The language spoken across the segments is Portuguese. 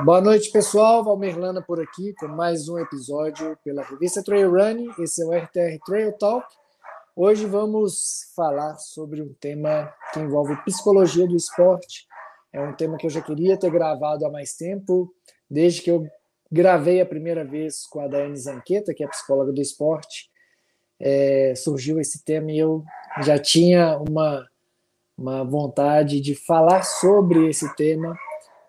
Boa noite, pessoal. Valmerlana por aqui com mais um episódio pela revista Trail Running. Esse é o RTR Trail Talk. Hoje vamos falar sobre um tema que envolve psicologia do esporte. É um tema que eu já queria ter gravado há mais tempo, desde que eu gravei a primeira vez com a Daiane Zanqueta, que é psicóloga do esporte. É, surgiu esse tema e eu já tinha uma, uma vontade de falar sobre esse tema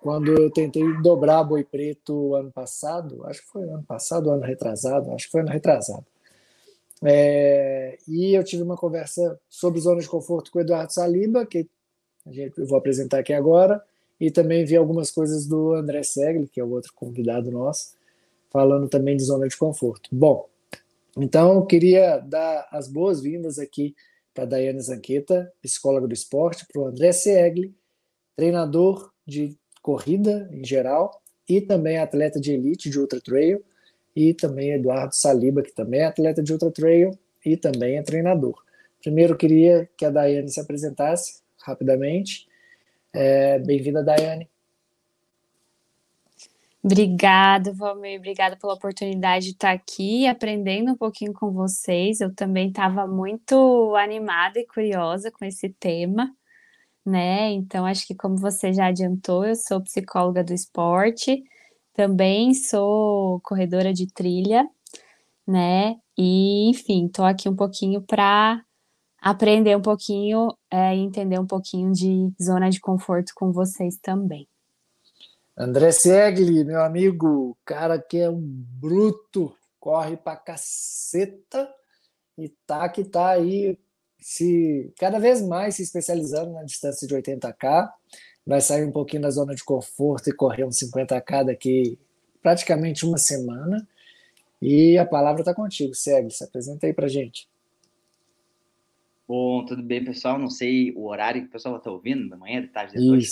quando eu tentei dobrar Boi Preto ano passado, acho que foi ano passado, ano retrasado, acho que foi ano retrasado. É, e eu tive uma conversa sobre zona de conforto com o Eduardo Saliba, que a gente, eu vou apresentar aqui agora, e também vi algumas coisas do André Segli, que é o outro convidado nosso, falando também de zona de conforto. Bom, então eu queria dar as boas-vindas aqui para a Daiane Zanqueta, psicóloga do esporte, para o André Segli, treinador de corrida em geral, e também atleta de elite de ultra trail, e também Eduardo Saliba, que também é atleta de ultra trail e também é treinador. Primeiro, queria que a Daiane se apresentasse rapidamente. É, Bem-vinda, Daiane. Obrigada, Valmir. Obrigada pela oportunidade de estar aqui aprendendo um pouquinho com vocês. Eu também estava muito animada e curiosa com esse tema né? Então, acho que como você já adiantou, eu sou psicóloga do esporte, também sou corredora de trilha, né? E, enfim, estou aqui um pouquinho para aprender um pouquinho é, e entender um pouquinho de zona de conforto com vocês também. André Segli, meu amigo, cara que é um bruto, corre pra caceta e tá que tá aí se cada vez mais se especializando na distância de 80k, vai sair um pouquinho da zona de conforto e correr uns 50k daqui praticamente uma semana. E a palavra está contigo, segue, se apresenta aí para gente. Bom, tudo bem, pessoal? Não sei o horário que o pessoal está ouvindo, da manhã, de tarde, de noite.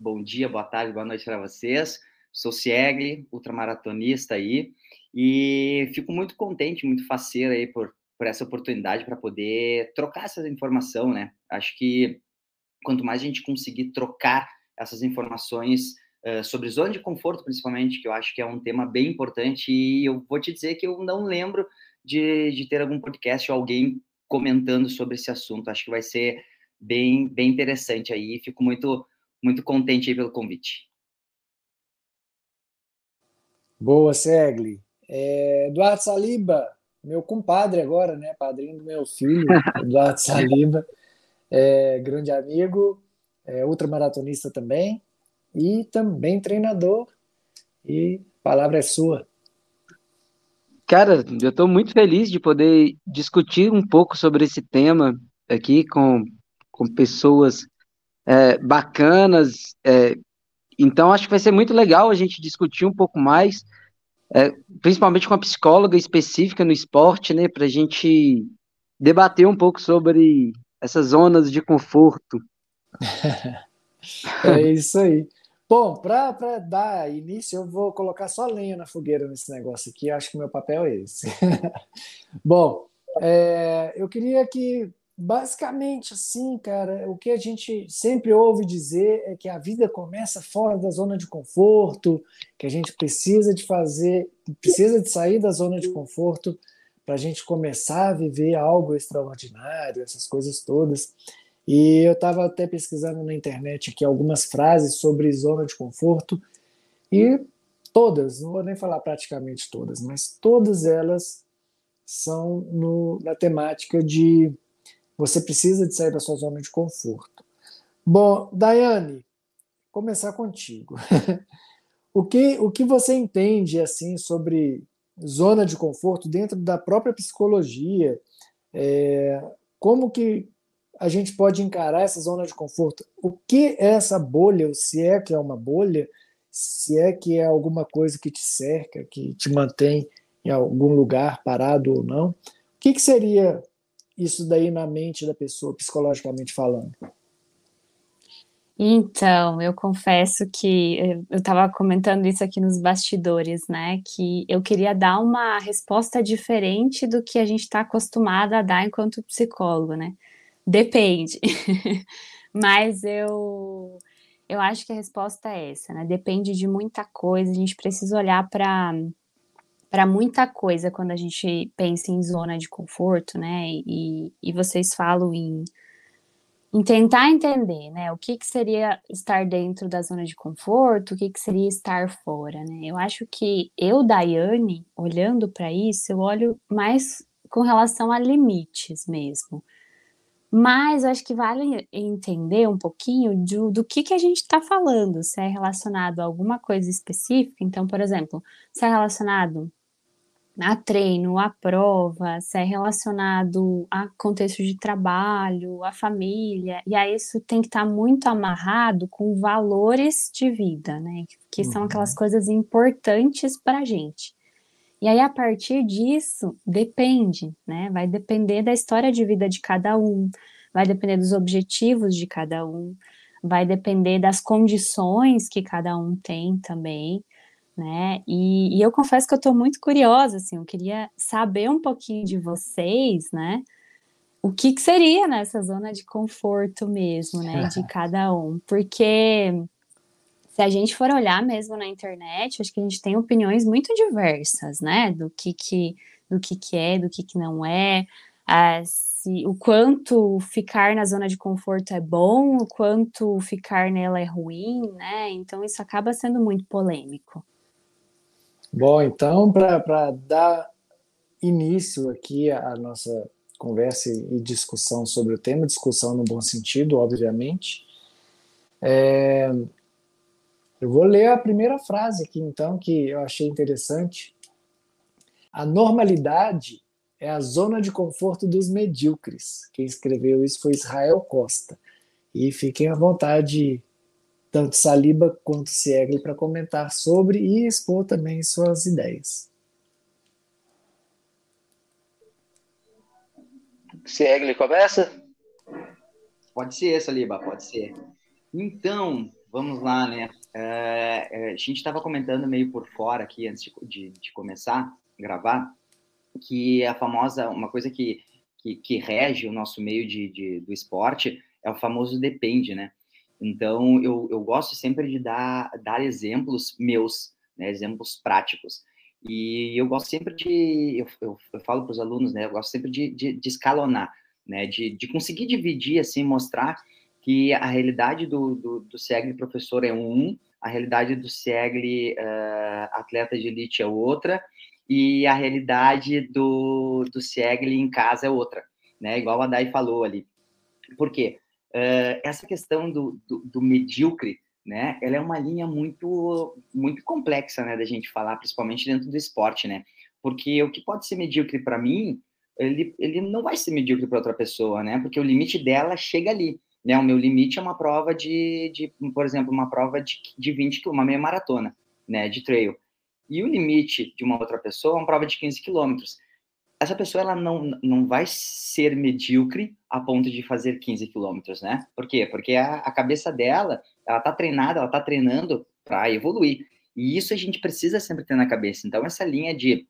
Bom dia, boa tarde, boa noite para vocês. Sou Siegli, ultramaratonista aí, e fico muito contente, muito faceiro aí por por essa oportunidade para poder trocar essa informação, né? Acho que quanto mais a gente conseguir trocar essas informações uh, sobre zona de conforto, principalmente, que eu acho que é um tema bem importante, e eu vou te dizer que eu não lembro de, de ter algum podcast ou alguém comentando sobre esse assunto. Acho que vai ser bem, bem interessante aí. Fico muito, muito contente pelo convite. Boa, Segli. É, Eduardo Saliba, meu compadre agora, né? Padrinho do meu filho, Eduardo Saliba, é, grande amigo, é, ultramaratonista também, e também treinador. E a palavra é sua. Cara, eu estou muito feliz de poder discutir um pouco sobre esse tema aqui com, com pessoas é, bacanas. É, então, acho que vai ser muito legal a gente discutir um pouco mais é, principalmente com a psicóloga específica no esporte, né, para a gente debater um pouco sobre essas zonas de conforto. é isso aí. Bom, para dar início, eu vou colocar só lenha na fogueira nesse negócio aqui. Acho que meu papel é esse. Bom, é, eu queria que basicamente assim, cara, o que a gente sempre ouve dizer é que a vida começa fora da zona de conforto, que a gente precisa de fazer, precisa de sair da zona de conforto para a gente começar a viver algo extraordinário, essas coisas todas. E eu estava até pesquisando na internet aqui algumas frases sobre zona de conforto e todas, não vou nem falar praticamente todas, mas todas elas são no, na temática de você precisa de sair da sua zona de conforto. Bom, Daiane, começar contigo. o, que, o que você entende assim sobre zona de conforto dentro da própria psicologia? É, como que a gente pode encarar essa zona de conforto? O que é essa bolha, se é que é uma bolha, se é que é alguma coisa que te cerca, que te mantém em algum lugar parado ou não? O que, que seria isso daí na mente da pessoa, psicologicamente falando? Então, eu confesso que eu estava comentando isso aqui nos bastidores, né? Que eu queria dar uma resposta diferente do que a gente está acostumada a dar enquanto psicólogo, né? Depende. Mas eu eu acho que a resposta é essa, né? Depende de muita coisa, a gente precisa olhar para para muita coisa quando a gente pensa em zona de conforto, né? E, e vocês falam em, em tentar entender, né? O que, que seria estar dentro da zona de conforto, o que, que seria estar fora, né? Eu acho que eu, Daiane, olhando para isso, eu olho mais com relação a limites mesmo. Mas eu acho que vale entender um pouquinho do, do que, que a gente está falando, se é relacionado a alguma coisa específica. Então, por exemplo, se é relacionado a treino, a prova, se é relacionado a contexto de trabalho, a família, e aí isso tem que estar tá muito amarrado com valores de vida, né? Que são aquelas uhum. coisas importantes para a gente. E aí, a partir disso, depende, né? Vai depender da história de vida de cada um, vai depender dos objetivos de cada um, vai depender das condições que cada um tem também né? E, e eu confesso que eu estou muito curiosa, assim, eu queria saber um pouquinho de vocês, né? O que, que seria nessa zona de conforto mesmo, né? De cada um, porque se a gente for olhar mesmo na internet, acho que a gente tem opiniões muito diversas, né? Do que que, do que, que é, do que, que não é, ah, se, o quanto ficar na zona de conforto é bom, o quanto ficar nela é ruim, né? Então isso acaba sendo muito polêmico. Bom, então, para dar início aqui à nossa conversa e discussão sobre o tema, discussão no bom sentido, obviamente, é, eu vou ler a primeira frase aqui, então, que eu achei interessante. A normalidade é a zona de conforto dos medíocres. Quem escreveu isso foi Israel Costa. E fiquem à vontade tanto Saliba quanto Siegel para comentar sobre e expor também suas ideias. Siegel começa? Pode ser, Saliba, pode ser. Então, vamos lá, né? É, é a gente estava comentando meio por fora aqui antes de, de, de, começar a gravar que a famosa, uma coisa que, que, que rege o nosso meio de, de, do esporte é o famoso depende, né? Então, eu, eu gosto sempre de dar, dar exemplos meus, né, exemplos práticos. E eu gosto sempre de, eu, eu, eu falo para os alunos, né, eu gosto sempre de, de, de escalonar, né, de, de conseguir dividir, assim, mostrar que a realidade do, do, do professor é um, a realidade do SEGLE uh, atleta de elite é outra, e a realidade do, do SEGLE em casa é outra, né, igual a Dai falou ali. Por quê? Uh, essa questão do, do, do, medíocre, né, ela é uma linha muito, muito complexa, né, da gente falar, principalmente dentro do esporte, né, porque o que pode ser medíocre para mim, ele, ele não vai ser medíocre para outra pessoa, né, porque o limite dela chega ali, né, o meu limite é uma prova de, de por exemplo, uma prova de, de 20 uma meia maratona, né, de trail, e o limite de uma outra pessoa é uma prova de 15 quilômetros, essa pessoa ela não, não vai ser medíocre a ponto de fazer 15 quilômetros, né? Por quê? Porque a, a cabeça dela, ela tá treinada, ela tá treinando para evoluir. E isso a gente precisa sempre ter na cabeça. Então, essa linha de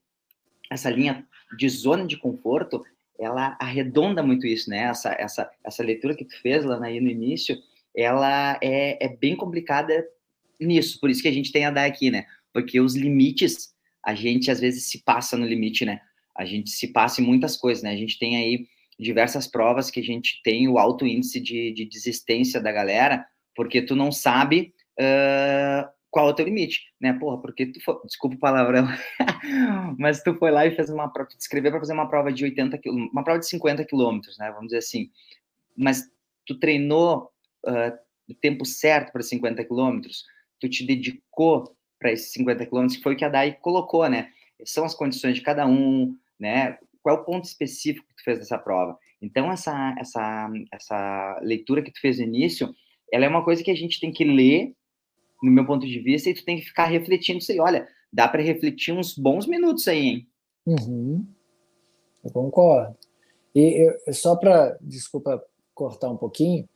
essa linha de zona de conforto, ela arredonda muito isso, né? Essa, essa, essa leitura que tu fez lá aí no início, ela é, é bem complicada nisso. Por isso que a gente tem a dar aqui, né? Porque os limites, a gente às vezes se passa no limite, né? A gente se passa em muitas coisas, né? A gente tem aí diversas provas que a gente tem o alto índice de, de desistência da galera, porque tu não sabe uh, qual é o teu limite, né? Porra, porque tu foi, desculpa o palavrão, mas tu foi lá e fez uma prova, te escreveu para fazer uma prova de 80 uma prova de 50 quilômetros, né? Vamos dizer assim. Mas tu treinou uh, o tempo certo para 50 quilômetros, tu te dedicou para esses 50 quilômetros, que foi o que a Dai colocou, né? São as condições de cada um, né? Qual é o ponto específico que tu fez dessa prova? Então, essa, essa, essa leitura que tu fez no início, ela é uma coisa que a gente tem que ler, no meu ponto de vista, e tu tem que ficar refletindo aí. Olha, dá para refletir uns bons minutos aí, hein? Uhum. Eu concordo. E eu, só para, desculpa cortar um pouquinho,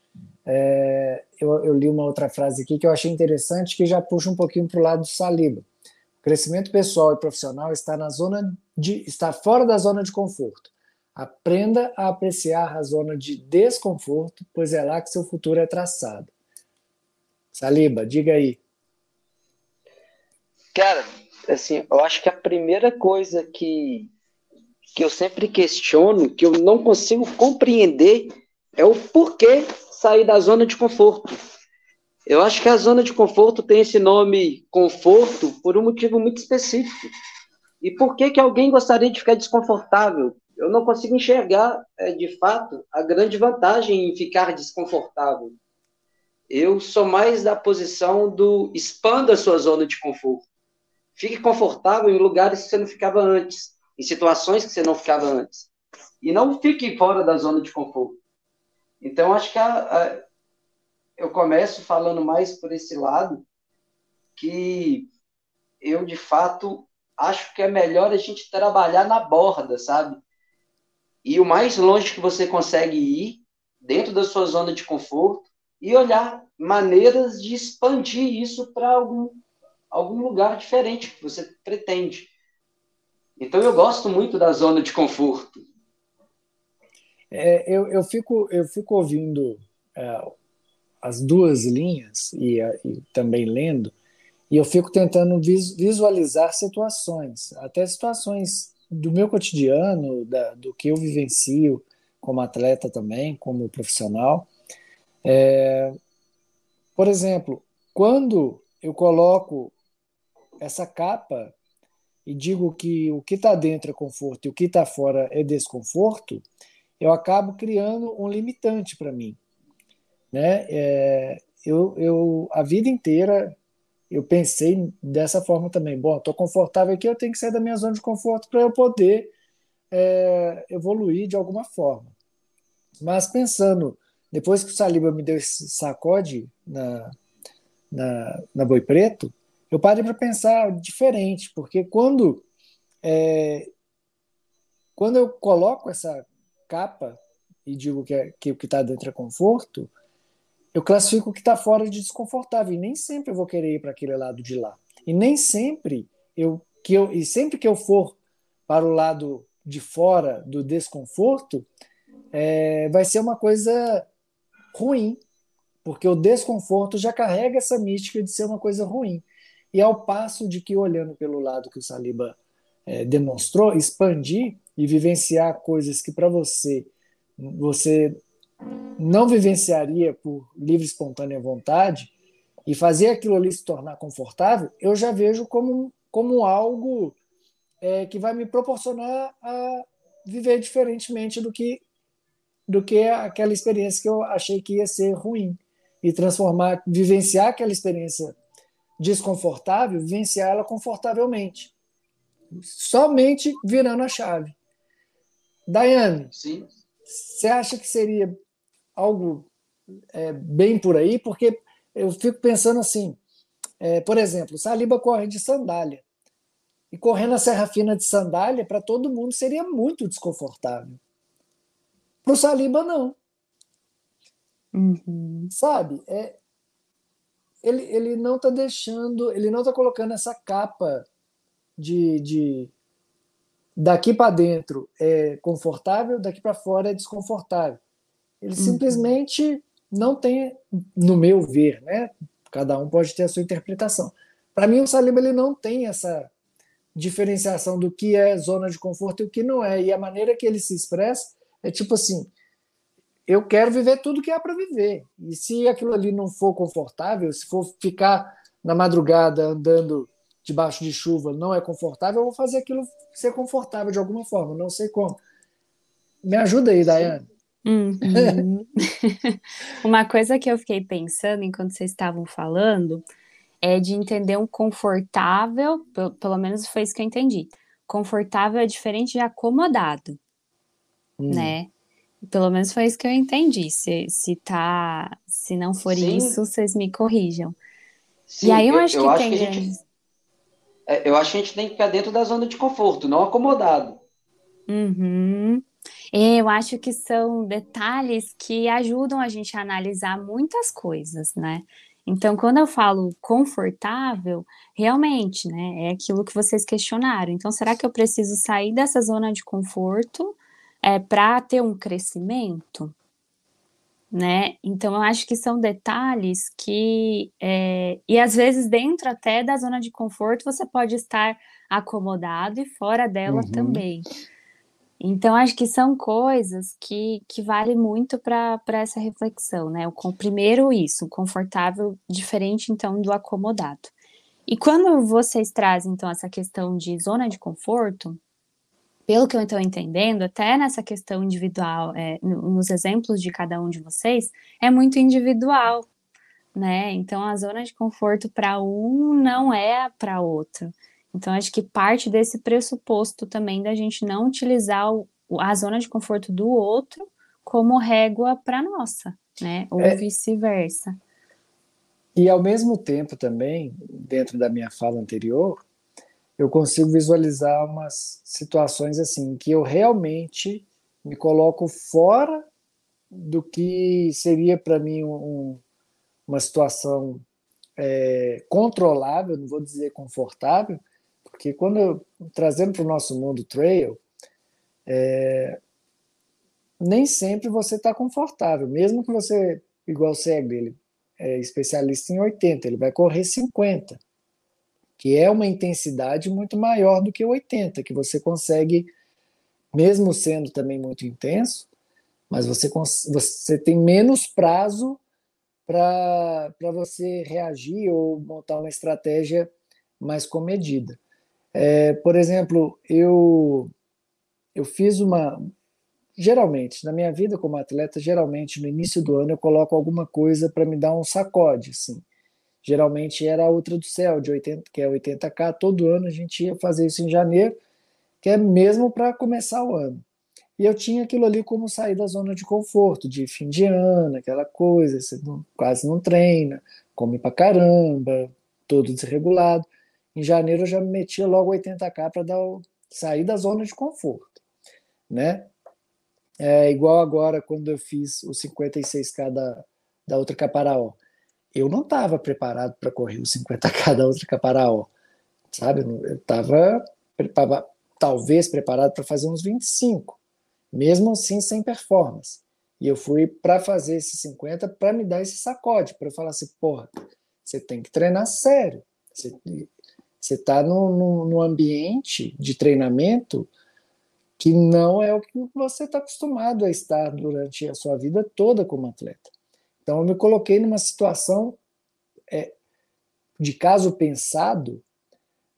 é, eu, eu, li uma outra frase aqui que eu achei interessante, que já puxa um pouquinho para o lado do Saliba. O crescimento pessoal e profissional está na zona de estar fora da zona de conforto. Aprenda a apreciar a zona de desconforto, pois é lá que seu futuro é traçado. Saliba, diga aí. Cara, assim, eu acho que a primeira coisa que, que eu sempre questiono, que eu não consigo compreender, é o porquê sair da zona de conforto. Eu acho que a zona de conforto tem esse nome conforto por um motivo muito específico. E por que, que alguém gostaria de ficar desconfortável? Eu não consigo enxergar, é, de fato, a grande vantagem em ficar desconfortável. Eu sou mais da posição do expanda a sua zona de conforto. Fique confortável em lugares que você não ficava antes, em situações que você não ficava antes. E não fique fora da zona de conforto. Então, acho que a, a, eu começo falando mais por esse lado, que eu, de fato, acho que é melhor a gente trabalhar na borda, sabe? E o mais longe que você consegue ir, dentro da sua zona de conforto, e olhar maneiras de expandir isso para algum, algum lugar diferente que você pretende. Então eu gosto muito da zona de conforto. É, eu, eu, fico, eu fico ouvindo é, as duas linhas e, e, também lendo, e eu fico tentando visualizar situações, até situações do meu cotidiano, da, do que eu vivencio como atleta também, como profissional. É, por exemplo, quando eu coloco essa capa e digo que o que está dentro é conforto e o que está fora é desconforto, eu acabo criando um limitante para mim. Né? É, eu, eu, a vida inteira eu pensei dessa forma também. Bom, estou confortável aqui, eu tenho que sair da minha zona de conforto para eu poder é, evoluir de alguma forma. Mas pensando, depois que o Saliba me deu esse sacode na, na, na Boi Preto, eu parei para pensar diferente, porque quando, é, quando eu coloco essa capa e digo que, é, que o que está dentro é conforto, eu classifico o que está fora de desconfortável. E nem sempre eu vou querer ir para aquele lado de lá. E nem sempre eu que eu e sempre que eu for para o lado de fora do desconforto, é, vai ser uma coisa ruim, porque o desconforto já carrega essa mística de ser uma coisa ruim. E ao passo de que, olhando pelo lado que o Saliba é, demonstrou, expandir e vivenciar coisas que para você você não vivenciaria por livre e espontânea vontade e fazer aquilo ali se tornar confortável, eu já vejo como, como algo é, que vai me proporcionar a viver diferentemente do que do que aquela experiência que eu achei que ia ser ruim. E transformar, vivenciar aquela experiência desconfortável, vivenciar ela confortavelmente, somente virando a chave. Daiane, você acha que seria algo é, bem por aí, porque eu fico pensando assim, é, por exemplo, Saliba corre de sandália. E correndo a Serra Fina de sandália, para todo mundo seria muito desconfortável. Para o Saliba, não. Uhum. Sabe? É, ele, ele não está deixando, ele não está colocando essa capa de, de daqui para dentro é confortável, daqui para fora é desconfortável. Ele uhum. simplesmente não tem, no meu ver, né? Cada um pode ter a sua interpretação. Para mim, o Saliba ele não tem essa diferenciação do que é zona de conforto e o que não é. E a maneira que ele se expressa é tipo assim: eu quero viver tudo que há para viver. E se aquilo ali não for confortável, se for ficar na madrugada andando debaixo de chuva não é confortável, eu vou fazer aquilo ser confortável de alguma forma, não sei como. Me ajuda aí, Daiane. Uhum. Uma coisa que eu fiquei pensando enquanto vocês estavam falando é de entender um confortável, pelo, pelo menos foi isso que eu entendi. Confortável é diferente de acomodado, hum. né? Pelo menos foi isso que eu entendi. Se, se tá, se não for Sim. isso, vocês me corrijam. Sim, e aí eu, eu acho eu que acho tem. Que gente, é, eu acho que a gente tem que ficar dentro da zona de conforto, não acomodado. Uhum. Eu acho que são detalhes que ajudam a gente a analisar muitas coisas, né? Então, quando eu falo confortável, realmente, né, é aquilo que vocês questionaram. Então, será que eu preciso sair dessa zona de conforto é, para ter um crescimento? né? Então eu acho que são detalhes que é, e às vezes dentro até da zona de conforto você pode estar acomodado e fora dela uhum. também. Então acho que são coisas que, que vale muito para essa reflexão, né? O primeiro isso, confortável diferente então do acomodado. E quando vocês trazem então essa questão de zona de conforto, pelo que eu estou entendendo, até nessa questão individual, é, nos exemplos de cada um de vocês, é muito individual, né? Então a zona de conforto para um não é para outro. Então acho que parte desse pressuposto também da gente não utilizar o, a zona de conforto do outro como régua para nossa, né? Ou é, vice-versa. E ao mesmo tempo também, dentro da minha fala anterior, eu consigo visualizar umas situações assim que eu realmente me coloco fora do que seria para mim um, uma situação é, controlável, não vou dizer confortável, porque quando trazendo para o nosso mundo trail, é, nem sempre você está confortável, mesmo que você, igual o Cego, ele é especialista em 80, ele vai correr 50 que é uma intensidade muito maior do que o 80, que você consegue, mesmo sendo também muito intenso, mas você, você tem menos prazo para você reagir ou montar uma estratégia mais comedida. É, por exemplo, eu, eu fiz uma. Geralmente, na minha vida como atleta, geralmente no início do ano eu coloco alguma coisa para me dar um sacode, assim geralmente era a Ultra do Céu, de 80, que é 80K, todo ano a gente ia fazer isso em janeiro, que é mesmo para começar o ano. E eu tinha aquilo ali como sair da zona de conforto, de fim de ano, aquela coisa, você não, quase não treina, come pra caramba, todo desregulado. Em janeiro eu já me metia logo 80k para dar o, sair da zona de conforto, né? É igual agora quando eu fiz o 56k da, da outra Caparaó eu não estava preparado para correr os 50k da outra Caparaó, sabe? Eu estava talvez preparado para fazer uns 25, mesmo assim sem performance. E eu fui para fazer esses 50 para me dar esse sacode, para falar assim, porra, você tem que treinar sério. Você está no, no, ambiente de treinamento que não é o que você está acostumado a estar durante a sua vida toda como atleta. Então, eu me coloquei numa situação é, de caso pensado,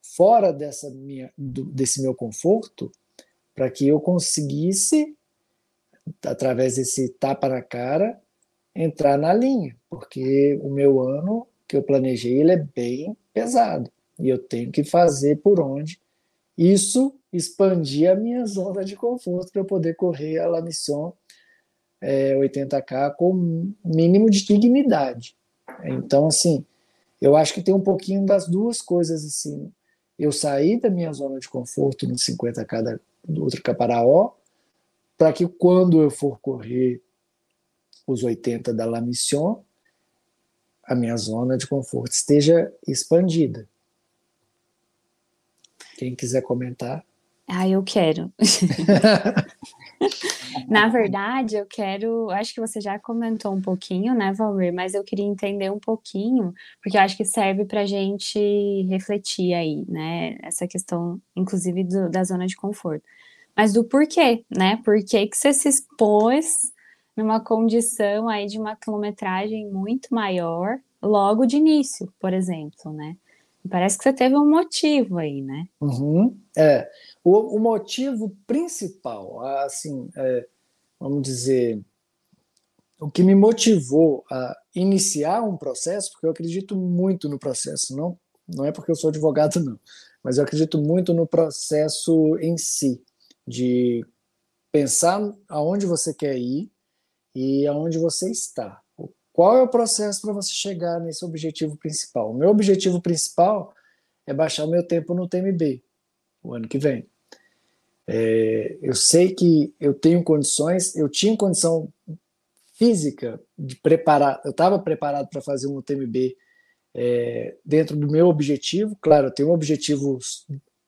fora dessa minha, do, desse meu conforto, para que eu conseguisse, através desse tapa na cara, entrar na linha, porque o meu ano que eu planejei ele é bem pesado e eu tenho que fazer por onde isso expandir a minha zona de conforto para eu poder correr a La Mission é, 80K com mínimo de dignidade. Então, assim, eu acho que tem um pouquinho das duas coisas, assim. Eu saí da minha zona de conforto no 50K da, do outro Caparaó, para que quando eu for correr os 80 da La Mission, a minha zona de conforto esteja expandida. Quem quiser comentar. Ah, eu quero. Na verdade, eu quero. Acho que você já comentou um pouquinho, né, Valmir? Mas eu queria entender um pouquinho, porque eu acho que serve para a gente refletir aí, né? Essa questão, inclusive, do, da zona de conforto. Mas do porquê, né? Por que, que você se expôs numa condição aí de uma quilometragem muito maior logo de início, por exemplo, né? Parece que você teve um motivo aí, né? Uhum, é. O, o, motivo principal, assim, é, vamos dizer, o que me motivou a iniciar um processo, porque eu acredito muito no processo, não, não é porque eu sou advogado, não, mas eu acredito muito no processo em si, de pensar aonde você quer ir e aonde você está. Qual é o processo para você chegar nesse objetivo principal? O meu objetivo principal é baixar o meu tempo no TMB o ano que vem. É, eu sei que eu tenho condições, eu tinha condição física de preparar, eu estava preparado para fazer um TMB é, dentro do meu objetivo. Claro, eu tenho um objetivo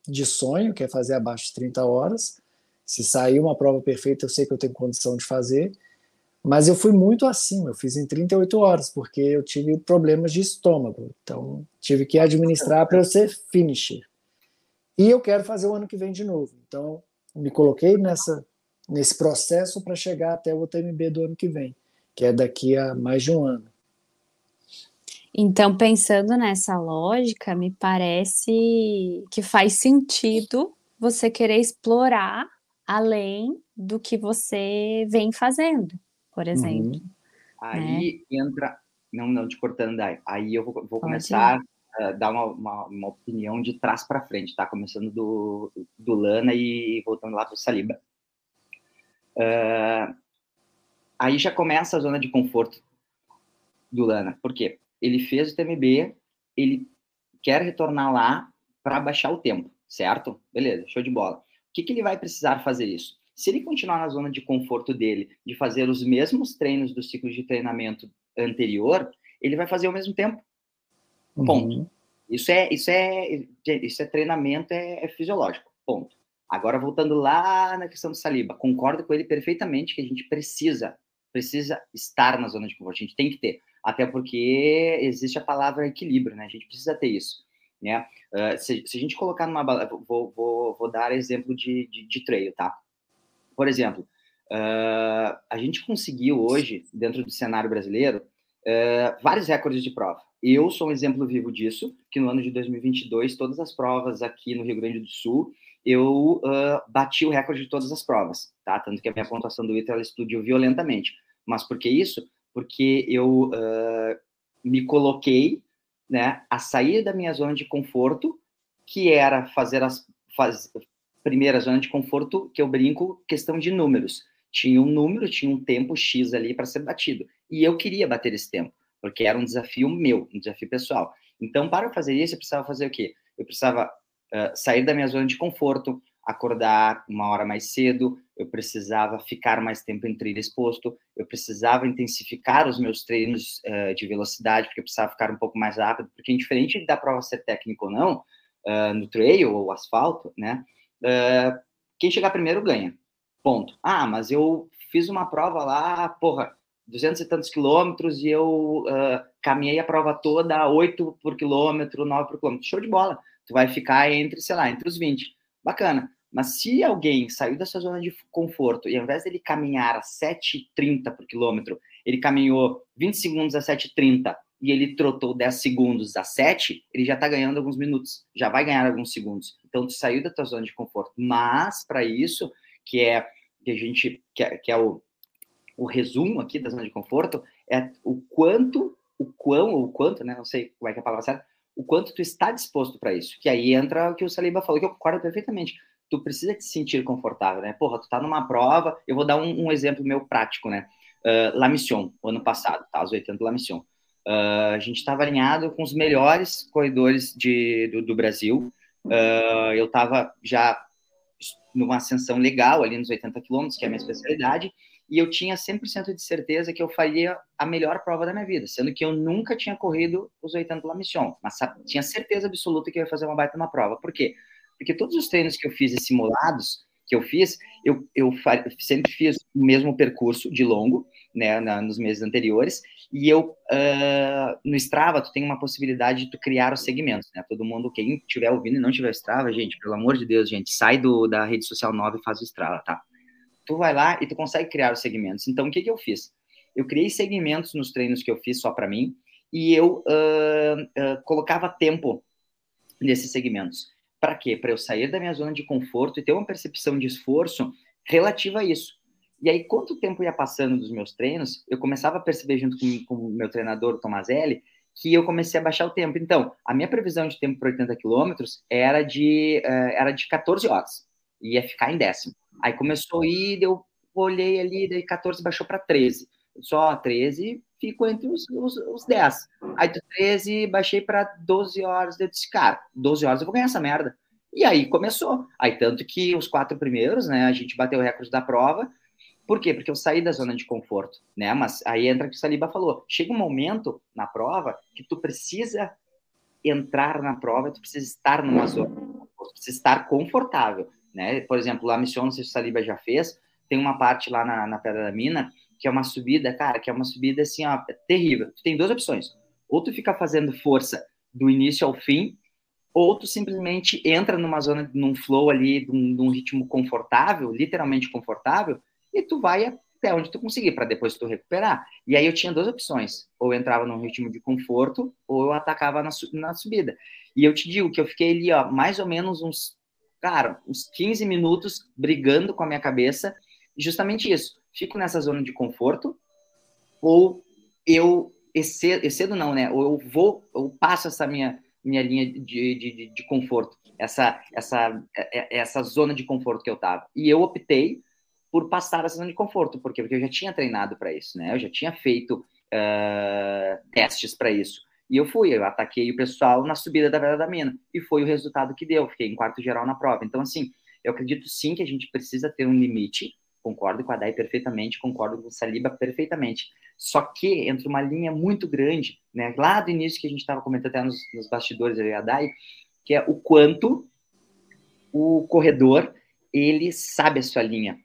de sonho, que é fazer abaixo de 30 horas. Se sair uma prova perfeita, eu sei que eu tenho condição de fazer Mas eu fui muito acima, eu fiz em 38 horas, porque eu tive problemas de estômago. Então, tive que administrar para eu ser finisher. E eu quero fazer o ano que vem de novo. Então, me coloquei nessa, nesse processo para chegar até o UTMB do ano que vem, que é daqui a mais de um ano. Então, pensando nessa lógica, me parece que faz sentido você querer explorar além do que você vem fazendo por uhum. exemplo. Uhum. Aí né? entra, não, não te cortando, daí, aí eu vou, vou começar a dar uma, uma, uma, opinião de trás para frente, tá? Começando do, do Lana e voltando lá para o Saliba. Uh, aí já começa a zona de conforto do Lana. Por quê? Ele fez o TMB, ele quer retornar lá para baixar o tempo, certo? Beleza, show de bola. O que, que ele vai precisar fazer isso? Se ele continuar na zona de conforto dele, de fazer os mesmos treinos do ciclo de treinamento anterior, ele vai fazer ao mesmo tempo. Ponto. Uhum. Isso é isso é isso é treinamento é, é, fisiológico. Ponto. Agora voltando lá na questão do saliba, concordo com ele perfeitamente que a gente precisa precisa estar na zona de conforto. A gente tem que ter, até porque existe a palavra equilíbrio, né? A gente precisa ter isso. Né? Uh, se, se, a gente colocar numa vou, vou, vou dar exemplo de, de, de trail, tá? Por exemplo, uh, a gente conseguiu hoje, dentro do cenário brasileiro, uh, vários recordes de prova. Eu sou um exemplo vivo disso, que no ano de 2022, todas as provas aqui no Rio Grande do Sul, eu uh, bati o recorde de todas as provas, tá? Tanto que a minha pontuação do ITA, ela explodiu violentamente. Mas por que isso? Porque eu me coloquei, né, a sair da minha zona de conforto, que era fazer as, faz, primeira zona de conforto, que eu brinco, questão de números. Tinha um número, tinha um tempo X ali para ser batido. E eu queria bater esse tempo, porque era um desafio meu, um desafio pessoal. Então, para fazer isso, eu precisava fazer o quê? Eu precisava uh, sair da minha zona de conforto, acordar uma hora mais cedo, eu precisava ficar mais tempo em trilha exposto, eu precisava intensificar os meus treinos uh, de velocidade, porque eu precisava ficar um pouco mais rápido, porque indiferente da prova ser técnica ou não, uh, no trail ou asfalto, né, Quem chegar primeiro ganha. Ponto. Ah, mas eu fiz uma prova lá, porra, 200 e tantos quilômetros e eu uh, caminhei a prova toda a 8 por quilômetro, 9 por quilômetro. Show de bola. Tu vai ficar entre, sei lá, entre os 20. Bacana. Mas se alguém saiu da sua zona de conforto e ao invés dele caminhar a 7,30 por quilômetro, ele caminhou 20 segundos a 7,30 e ele trotou 10 segundos a 7, ele já está ganhando alguns minutos, já vai ganhar alguns segundos. Então, tu saiu da tua zona de conforto. Mas, para isso, que é que a gente que é, que é o, o resumo aqui da zona de conforto, é o quanto, o quão, ou o quanto, né? Não sei como é que é a palavra certa, o quanto tu está disposto para isso. Que aí entra o que o Saliba falou, que eu concordo perfeitamente. Tu precisa te sentir confortável, né? Porra, tu tá numa prova, eu vou dar um, um exemplo meu prático, né? Uh, La Mission, ano passado, tá? Os 80 La Mission. Uh, a gente estava alinhado com os melhores corredores de, do, do Brasil. Uh, eu estava já numa ascensão legal ali nos 80 quilômetros, que é a minha especialidade, e eu tinha 100% de certeza que eu faria a melhor prova da minha vida, sendo que eu nunca tinha corrido os 80 La Mission, mas tinha certeza absoluta que eu ia fazer uma baita uma prova. Por quê? Porque todos os treinos que eu fiz e simulados, que eu fiz, eu, eu sempre fiz o mesmo percurso de longo, né, na, nos meses anteriores, e eu, uh, no Strava, tu tem uma possibilidade de tu criar os segmentos, né, todo mundo, quem estiver ouvindo e não tiver Strava, gente, pelo amor de Deus, gente, sai do, da rede social nova e faz o Strava, tá? Tu vai lá e tu consegue criar os segmentos. Então, o que que eu fiz? Eu criei segmentos nos treinos que eu fiz só para mim, e eu uh, uh, colocava tempo nesses segmentos. Para quê? Para eu sair da minha zona de conforto e ter uma percepção de esforço relativa a isso. E aí, quanto tempo ia passando dos meus treinos, eu começava a perceber, junto com o meu treinador, o Tomazelli, que eu comecei a baixar o tempo. Então, a minha previsão de tempo para 80 quilômetros era de, uh, era de 14 horas. Ia ficar em décimo. Aí começou a ir, eu olhei ali, daí 14 baixou para 13. Só 13, fico entre os, os, os 10. Aí do 13, baixei para 12 horas. Eu disse, cara, 12 horas eu vou ganhar essa merda. E aí começou. Aí tanto que os quatro primeiros, né, a gente bateu o recorde da prova. Por quê? Porque eu saí da zona de conforto, né? Mas aí entra o que o Saliba falou. Chega um momento na prova que tu precisa entrar na prova, tu precisa estar numa zona, tu precisa estar confortável, né? Por exemplo, lá a missão, não sei se o Saliba já fez, tem uma parte lá na, na Pedra da Mina que é uma subida, cara, que é uma subida assim, ó, terrível. Tu tem duas opções. Ou tu fica fazendo força do início ao fim, ou tu simplesmente entra numa zona, num flow ali, num, num ritmo confortável, literalmente confortável, e tu vai até onde tu conseguir, para depois tu recuperar. E aí eu tinha duas opções: ou eu entrava num ritmo de conforto, ou eu atacava na, na subida. E eu te digo que eu fiquei ali, ó, mais ou menos uns, cara, uns 15 minutos brigando com a minha cabeça, justamente isso. Fico nessa zona de conforto, ou eu excedo, excedo não, né? Ou eu vou, eu passo essa minha minha linha de, de, de conforto, essa, essa, é, é, essa zona de conforto que eu tava. E eu optei por passar essa zona de conforto, porque porque eu já tinha treinado para isso, né? Eu já tinha feito uh, testes para isso. E eu fui, eu ataquei o pessoal na subida da Vela da Mina. E foi o resultado que deu. Fiquei em quarto geral na prova. Então, assim, eu acredito sim que a gente precisa ter um limite. Concordo com a Dai perfeitamente, concordo com o Saliba perfeitamente. Só que entre uma linha muito grande, né? Lá do início que a gente estava comentando até nos, nos bastidores ali, a Dai, que é o quanto o corredor ele sabe a sua linha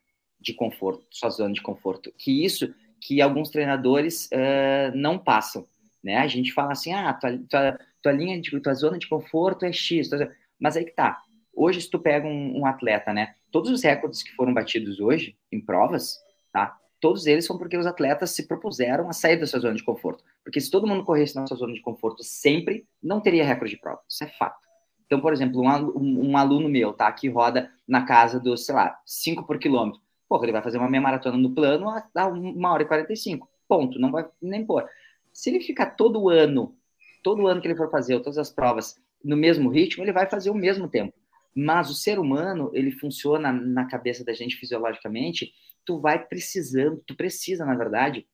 de conforto, sua zona de conforto. Que isso que alguns treinadores uh, não passam né? A gente fala assim, ah, tua, tua, tua linha de tua zona de conforto é X, mas aí que tá. Hoje, se tu pega um, um, atleta, né? Todos os recordes que foram batidos hoje em provas, tá? Todos eles são porque os atletas se propuseram a sair da sua zona de conforto. Porque se todo mundo corresse na sua zona de conforto sempre, não teria recorde de prova. Isso é fato. Então, por exemplo, um, um aluno meu, tá? Que roda na casa dos, sei lá, 5 por quilômetro. Porra, ele vai fazer uma meia maratona no plano a uma hora e 45. Ponto. Não vai nem pôr. Se ele ficar todo ano, todo ano que ele for fazer todas as provas no mesmo ritmo, ele vai fazer o mesmo tempo. Mas o ser humano, ele funciona na cabeça da gente fisiologicamente, tu vai precisando, tu precisa, na verdade,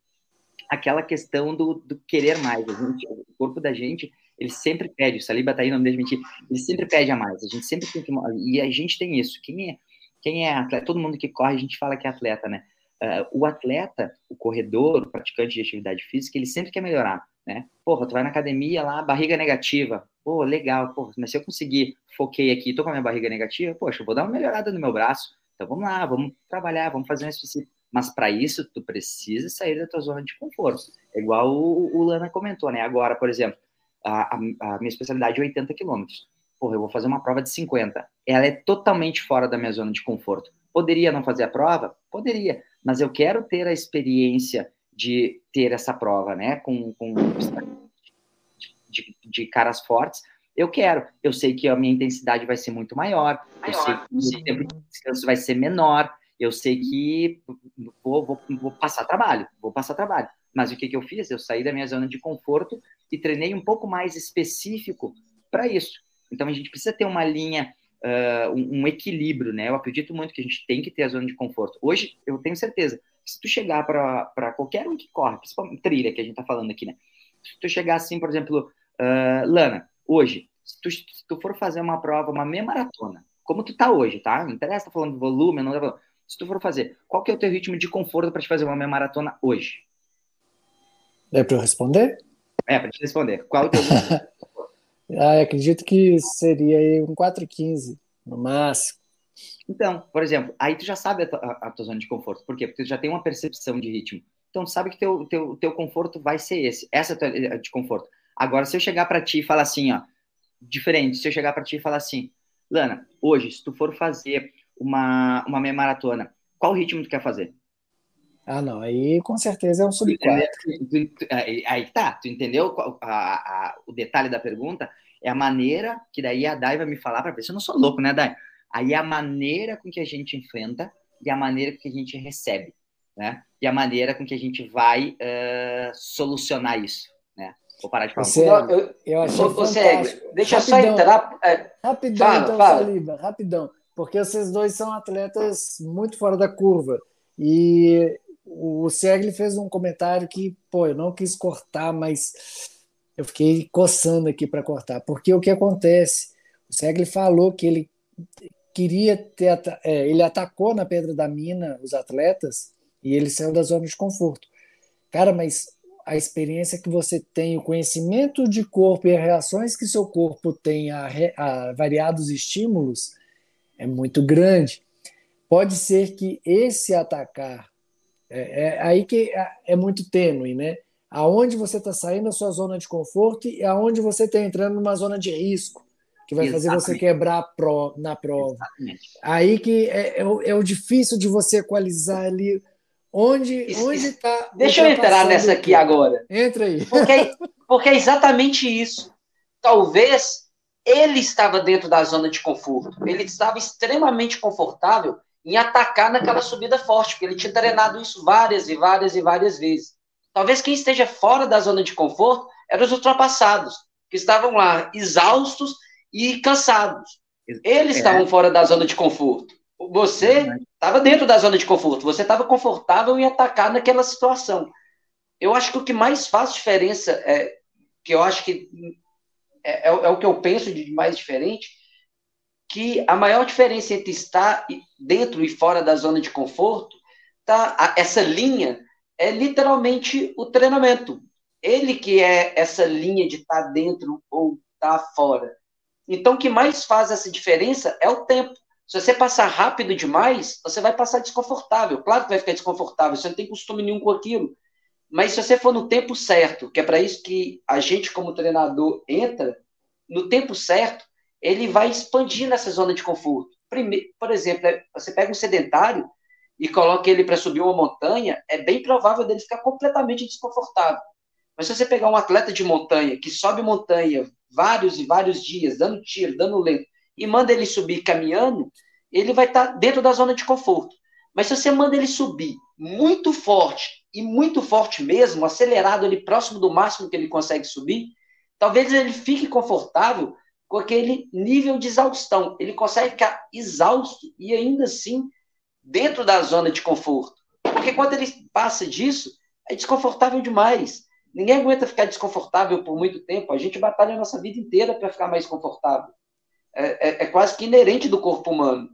aquela questão do, do querer mais. Gente, o corpo da gente, ele sempre pede, o Saliba tá aí, não deixa mentir, ele sempre pede a mais. A gente sempre tem que. E a gente tem isso. Quem é, quem é atleta, todo mundo que corre, a gente fala que é atleta, né? uh, o atleta, o corredor, o praticante de atividade física, ele sempre quer melhorar, né? Porra, tu vai na academia lá, barriga negativa. Pô, legal, porra, mas se eu conseguir, foquei aqui, tô com a minha barriga negativa, poxa, eu vou dar uma melhorada no meu braço. Então vamos lá, vamos trabalhar, vamos fazer um específico. Mas para isso, tu precisa sair da tua zona de conforto. É igual o, o Lana comentou, né? Agora, por exemplo, a, a, a minha especialidade é 80 quilômetros. Porra, eu vou fazer uma prova de 50. Ela é totalmente fora da minha zona de conforto. Poderia não fazer a prova? Poderia mas eu quero ter a experiência de ter essa prova, né, com, com de, de, caras fortes. Eu quero. Eu sei que a minha intensidade vai ser muito maior. maior eu sei que sim. o tempo de descanso vai ser menor. Eu sei que vou, vou, vou, passar trabalho, vou passar trabalho. Mas o que, que eu fiz? Eu saí da minha zona de conforto e treinei um pouco mais específico para isso. Então a gente precisa ter uma linha uh, um, um, equilíbrio, né? Eu acredito muito que a gente tem que ter a zona de conforto. Hoje, eu tenho certeza, se tu chegar para qualquer um que corre, principalmente trilha que a gente tá falando aqui, né? Se tu chegar assim, por exemplo, uh, Lana, hoje, se tu, se tu, for fazer uma prova, uma meia maratona, como tu tá hoje, tá? Não interessa, tá falando de volume, não tá falando. Se tu for fazer, qual que é o teu ritmo de conforto para te fazer uma meia maratona hoje? É para eu responder? É, para te responder. Qual é o teu Ah, acredito que seria um 4,15 no máximo. Então, por exemplo, aí tu já sabe a tua, a tua, zona de conforto. Por quê? Porque tu já tem uma percepção de ritmo. Então, tu sabe que teu, teu, teu conforto vai ser esse. Essa é a tua eh, de conforto. Agora, se eu chegar para ti e falar assim, ó, diferente, se eu chegar para ti e falar assim, Lana, hoje, se tu for fazer uma, uma meia maratona, qual ritmo tu quer fazer? Ah, não, aí com certeza é um sub 4. Aí, tá, tu entendeu a, a, o detalhe da pergunta? É a maneira que daí a Dai vai me falar para ver se eu não sou louco, né, Dai? Aí é a maneira com que a gente enfrenta e a maneira com que a gente recebe, né? E a maneira com que a gente vai uh, solucionar isso, né? Vou parar de falar. Você, um eu, eu achei deixa rapidão, só entrar. É, rapidão, fala, então, fala. Saliba, rapidão. Porque vocês dois são atletas muito fora da curva. E o Segli fez um comentário que, pô, eu não quis cortar, mas eu fiquei coçando aqui para cortar, porque o que acontece? O Segli falou que ele queria ter, é, ele atacou na Pedra da Mina os atletas e ele saiu da zona de conforto. Cara, mas a experiência que você tem, o conhecimento de corpo e as reações que seu corpo tem a, a variados estímulos é muito grande. Pode ser que esse atacar É, é aí que é, é muito tênue, né? Aonde você está saindo da sua zona de conforto e aonde você está entrando numa zona de risco, que vai Exatamente. fazer você quebrar pro, na prova. Exatamente. Aí que é, é, o, é o difícil de você equalizar ali onde está. Deixa eu entrar nessa aqui agora. Entra aí. Porque, porque é exatamente isso. Talvez ele estava dentro da zona de conforto. Ele estava extremamente confortável em atacar naquela subida forte, porque ele tinha treinado isso várias e várias e várias vezes. Talvez quem esteja fora da zona de conforto eram os ultrapassados, que estavam lá exaustos e cansados. Eles é. estavam fora da zona de conforto. Você estava dentro da zona de conforto, você estava confortável em atacar naquela situação. Eu acho que o que mais faz diferença, é, que eu acho que é, é, é o que eu penso de mais diferente, que a maior diferença entre estar dentro e fora da zona de conforto, tá, essa linha é literalmente o treinamento. Ele que é essa linha de estar tá dentro ou estar tá fora. Então, o que mais faz essa diferença é o tempo. Se você passar rápido demais, você vai passar desconfortável. Claro que vai ficar desconfortável, você não tem costume nenhum com aquilo. Mas se você for no tempo certo, que é para isso que a gente, como treinador, entra, no tempo certo, ele vai expandir nessa zona de conforto. Primeiro, por exemplo, é, você pega um sedentário e coloca ele para subir uma montanha, é bem provável dele ficar completamente desconfortável. Mas se você pegar um atleta de montanha que sobe montanha vários e vários dias, dando tiro, dando lento, e manda ele subir caminhando, ele vai estar tá dentro da zona de conforto. Mas se você manda ele subir muito forte, e muito forte mesmo, acelerado ali próximo do máximo que ele consegue subir, talvez ele fique confortável com aquele nível de exaustão. Ele consegue ficar exausto e ainda assim dentro da zona de conforto. Porque quando ele passa disso, é desconfortável demais. Ninguém aguenta ficar desconfortável por muito tempo. A gente batalha a nossa vida inteira para ficar mais confortável. É, é, é, quase que inerente do corpo humano.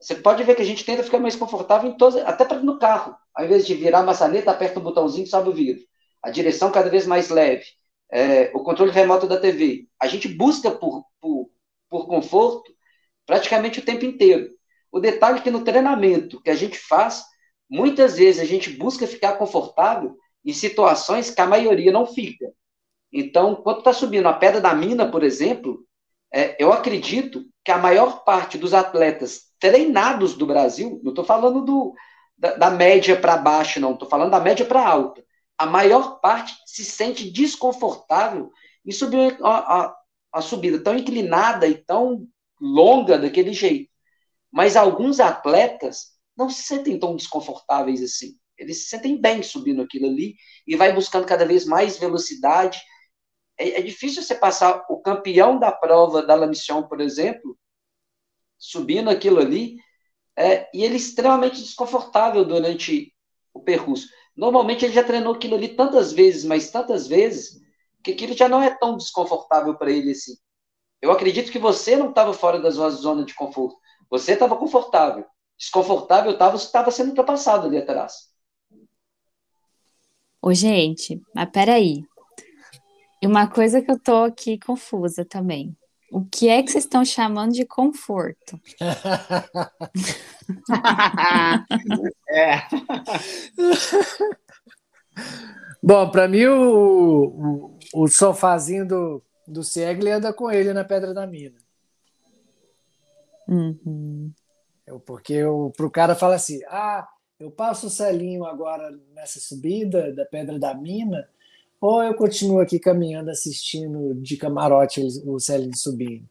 Você pode ver que a gente tenta ficar mais confortável em todos, até no carro. Ao invés de virar a maçaneta, aperta o botãozinho e sobe o vidro. A direção cada vez mais leve é, o controle remoto da TV. A gente busca por, por, por conforto praticamente o tempo inteiro. O detalhe é que no treinamento que a gente faz, muitas vezes a gente busca ficar confortável em situações que a maioria não fica. Então, quando está subindo a pedra da mina, por exemplo, é, eu acredito que a maior parte dos atletas treinados do Brasil, não estou falando do, da, da média para baixo, não, estou falando da média para alta a maior parte se sente desconfortável em subir a, a, a subida tão inclinada e tão longa daquele jeito. Mas alguns atletas não se sentem tão desconfortáveis assim. Eles se sentem bem subindo aquilo ali e vai buscando cada vez mais velocidade. É, é difícil você passar o campeão da prova da La Mission, por exemplo, subindo aquilo ali, é, e ele é extremamente desconfortável durante o percurso. Normalmente ele já treinou aquilo ali tantas vezes, mas tantas vezes, que aquilo já não é tão desconfortável para ele assim. Eu acredito que você não estava fora da sua zona de conforto. Você estava confortável. Desconfortável estava estava sendo ultrapassado ali atrás. Ô, gente, mas peraí. E uma coisa que eu tô aqui confusa também. O que é que vocês estão chamando de conforto? é. Bom, para mim o, o, o, sofazinho do, do Segli anda com ele na Pedra da Mina. Uhum. Eu, porque para o cara fala assim: ah, eu passo o selinho agora nessa subida da Pedra da Mina ou eu continuo aqui caminhando assistindo de camarote o Celine subindo.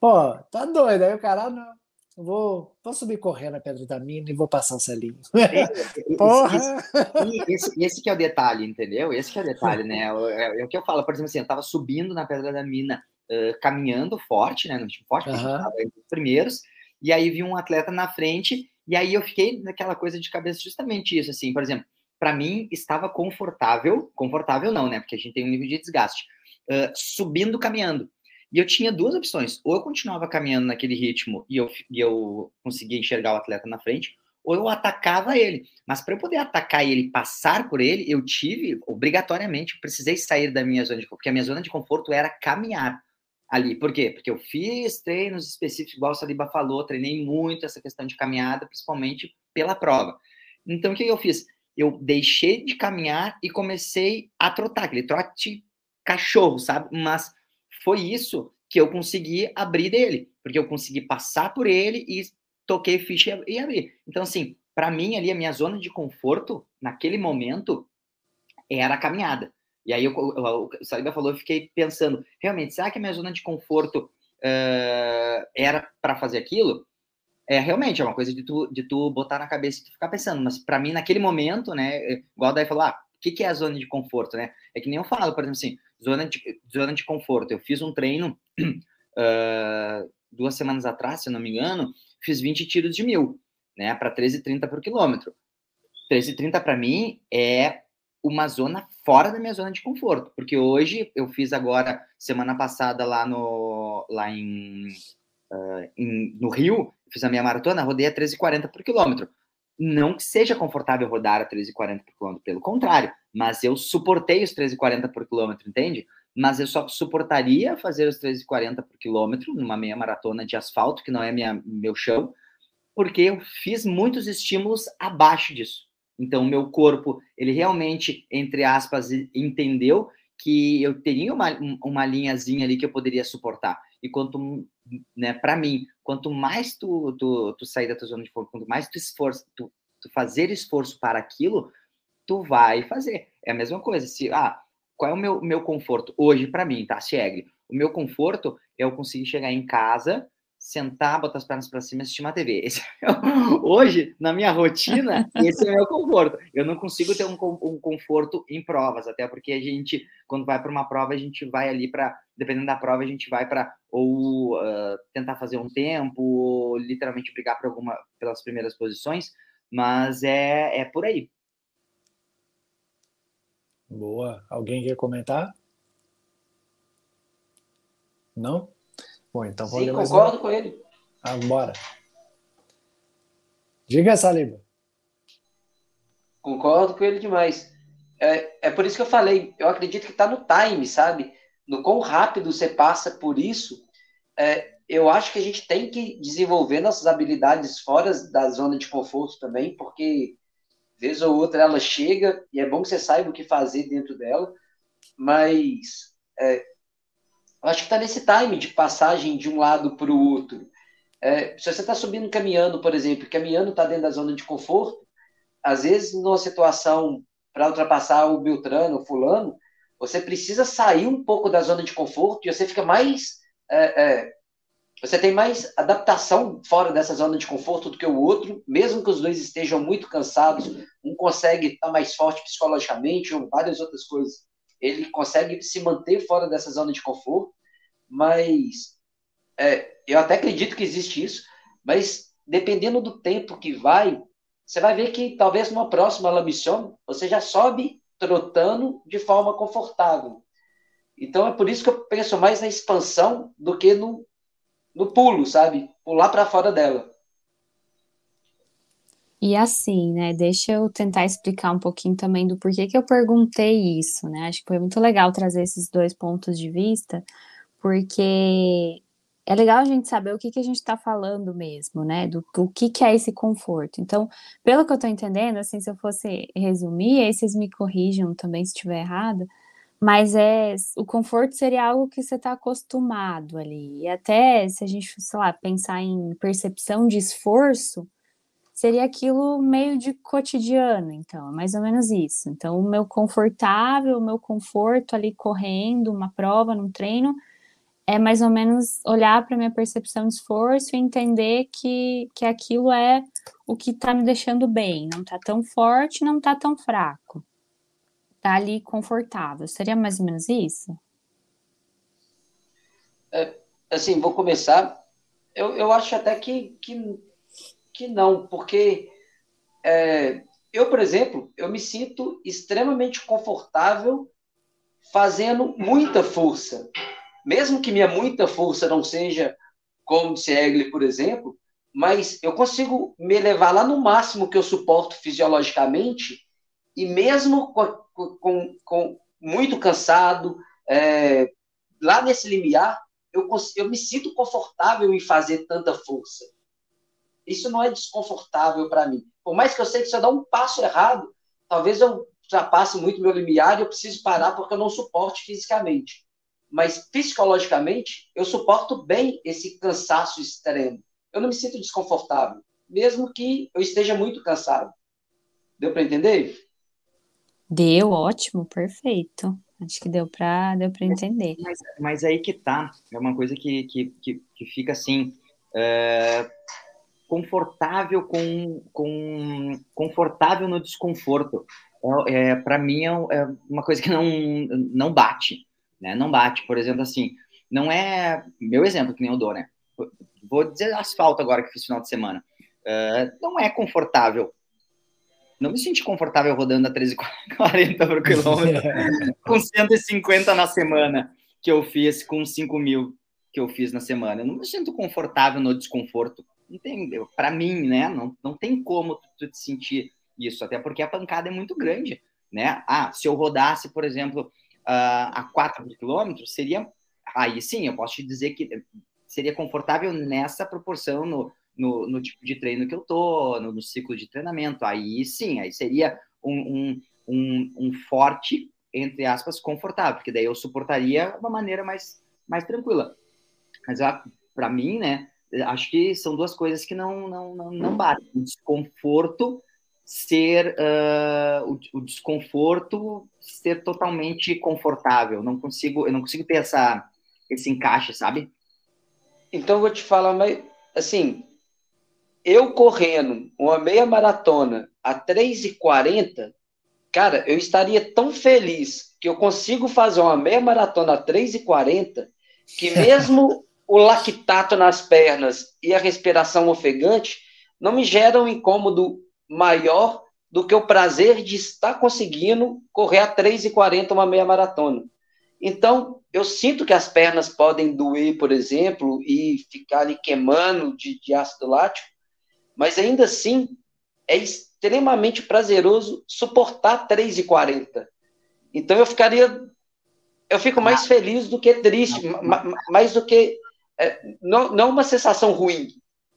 Pô, tá doido. Aí o cara, ah, não, vou, vou subir correndo a Pedra da Mina e vou passar o Celinho. Porra! Esse, esse, esse, que é o detalhe, entendeu? Esse que é o detalhe, né? É, é, o que eu falo, por exemplo assim, eu tava subindo na Pedra da Mina, uh, caminhando forte, né? No time forte, uhum. tava entre os primeiros, e aí vi um atleta na frente, e aí eu fiquei naquela coisa de cabeça justamente isso, assim, por exemplo, para mim, estava confortável, confortável não, né? Porque a gente tem um nível de desgaste, uh, subindo, caminhando. E eu tinha duas opções. Ou eu continuava caminhando naquele ritmo e eu, e eu conseguia enxergar o atleta na frente, ou eu atacava ele. Mas para eu poder atacar ele passar por ele, eu tive, obrigatoriamente, precisei sair da minha zona de conforto, porque a minha zona de conforto era caminhar ali. Por quê? Porque eu fiz treinos específicos, igual o Saliba falou, treinei muito essa questão de caminhada, principalmente pela prova. Então, o que eu fiz? Eu deixei de caminhar e comecei a trotar, aquele trote cachorro, sabe? Mas foi isso que eu consegui abrir dele, porque eu consegui passar por ele e toquei ficha e abri. Então, assim, para mim ali, a minha zona de conforto, naquele momento, era a caminhada. E aí, eu, o Saliba falou, eu fiquei pensando, realmente, será que a minha zona de conforto uh, era para fazer aquilo? É, realmente, é uma coisa de tu, de tu botar na cabeça e tu ficar pensando, mas para mim, naquele momento, né, igual daí falou, ah, o que, que é a zona de conforto, né? É que nem eu falo, por exemplo, assim, zona de, zona de conforto. Eu fiz um treino uh, duas semanas atrás, se não me engano, fiz 20 tiros de mil, né, para 13,30 por quilômetro. 13,30 para mim é uma zona fora da minha zona de conforto, porque hoje eu fiz agora, semana passada, lá, no, lá em, uh, em no Rio, fiz a minha maratona, rodei a 13,40 por quilômetro. Não que seja confortável rodar a 13,40 por quilômetro, pelo contrário, mas eu suportei os 13,40 por quilômetro, entende? Mas eu só suportaria fazer os 13,40 por quilômetro numa meia maratona de asfalto, que não é minha, meu chão, porque eu fiz muitos estímulos abaixo disso. Então, meu corpo, ele realmente, entre aspas, entendeu que eu teria uma, uma linhazinha ali que eu poderia suportar. E quanto, né, para mim, quanto mais tu, tu, tu sair da tua zona de conforto, quanto mais tu esforço, tu, tu fazer esforço para aquilo, tu vai fazer. É a mesma coisa. Se, ah, qual é o meu, meu conforto hoje para mim, tá, Segre? O meu conforto é eu conseguir chegar em casa sentar, botar as pernas para cima e assistir uma TV. É hoje, na minha rotina, esse é o meu conforto. Eu não consigo ter um, um, conforto em provas, até porque a gente, quando vai para uma prova, a gente vai ali para, dependendo da prova, a gente vai para ou uh, tentar fazer um tempo, ou literalmente brigar por alguma, pelas primeiras posições, mas é, é por aí. Boa. Alguém quer comentar? Não? Bom, então Sim, concordo com ele. Ah, bora. Diga, Saliba. Concordo com ele demais. É, é por isso que eu falei, eu acredito que está no time, sabe? No quão rápido você passa por isso. É, eu acho que a gente tem que desenvolver nossas habilidades fora da zona de conforto também, porque vez ou outra ela chega e é bom que você saiba o que fazer dentro dela, mas é, eu acho que está nesse time de passagem de um lado para o outro. É, se você está subindo caminhando, por exemplo, caminhando está dentro da zona de conforto, às vezes numa situação para ultrapassar o Beltrano, o Fulano, você precisa sair um pouco da zona de conforto e você fica mais. É, é, você tem mais adaptação fora dessa zona de conforto do que o outro, mesmo que os dois estejam muito cansados, um consegue estar mais forte psicologicamente, ou várias outras coisas ele consegue se manter fora dessa zona de conforto, mas é, eu até acredito que existe isso, mas dependendo do tempo que vai, você vai ver que talvez numa próxima La Mission você já sobe trotando de forma confortável. Então é por isso que eu penso mais na expansão do que no, no pulo, sabe? Pular para fora dela. E assim, né? Deixa eu tentar explicar um pouquinho também do porquê que eu perguntei isso, né? Acho que foi muito legal trazer esses dois pontos de vista, porque é legal a gente saber o que, que a gente está falando mesmo, né? Do, do que, que é esse conforto. Então, pelo que eu estou entendendo, assim, se eu fosse resumir, aí vocês me corrijam também se estiver errado, mas é o conforto seria algo que você está acostumado ali. E até se a gente, sei lá, pensar em percepção de esforço seria aquilo meio de cotidiano, então, é mais ou menos isso. Então, o meu confortável, o meu conforto ali correndo, uma prova, num treino, é mais ou menos olhar para minha percepção de esforço e entender que, que aquilo é o que está me deixando bem, não está tão forte, não está tão fraco. Está ali confortável. Seria mais ou menos isso? É, assim, vou começar. Eu, eu acho até que, que que não, porque é, eu, por exemplo, eu me sinto extremamente confortável fazendo muita força. Mesmo que minha muita força não seja como de Egli, por exemplo, mas eu consigo me levar lá no máximo que eu suporto fisiologicamente e mesmo com, com, com muito cansado, é, lá nesse limiar, eu, eu me sinto confortável em fazer tanta força. Isso não é desconfortável para mim. Por mais que eu sei que se eu dar um passo errado, talvez eu ultrapasse muito meu limiar e eu preciso parar porque eu não suporte fisicamente. Mas psicologicamente, eu suporto bem esse cansaço extremo. Eu não me sinto desconfortável, mesmo que eu esteja muito cansado. Deu para entender? Deu, ótimo, perfeito. Acho que deu para deu para entender. Mas, mas, aí que tá, é uma coisa que, que, que, que fica assim, é, confortável com, com confortável no desconforto. É, é para mim é, é, uma coisa que não não bate, né? Não bate. Por exemplo, assim, não é meu exemplo que nem eu dou, né? Vou dizer asfalto agora que fiz final de semana. Uh, não é confortável. Não me senti confortável rodando a 13,40 por quilômetro com 150 na semana que eu fiz com 5 mil que eu fiz na semana. Eu não me sinto confortável no desconforto. Não tem, para mim, né? Não, não tem como tu te sentir isso, até porque a pancada é muito grande, né? Ah, se eu rodasse, por exemplo, a 4 quilômetros, seria aí sim, eu posso te dizer que seria confortável nessa proporção no, no, no tipo de treino que eu tô, no, no, ciclo de treinamento. Aí sim, aí seria um, um, um, um forte, entre aspas, confortável, porque daí eu suportaria uma maneira mais, mais tranquila. Mas para mim, né, acho que são duas coisas que não, não, não, não batem. Desconforto ser uh, o, o, desconforto ser totalmente confortável. Não consigo, eu não consigo ter essa, esse encaixe, sabe? Então eu vou te falar, mas assim, eu correndo uma meia maratona a 3h40, cara, eu estaria tão feliz que eu consigo fazer uma meia maratona a 3h40 que mesmo o lactato nas pernas e a respiração ofegante não me geram um incômodo maior do que o prazer de estar conseguindo correr a 3h40 uma meia maratona. Então, eu sinto que as pernas podem doer, por exemplo, e ficar ali queimando de, de ácido lático, mas ainda assim é extremamente prazeroso suportar 3,40. Então eu ficaria. Eu fico mais feliz do que triste, mais do que. É, não, não uma sensação ruim,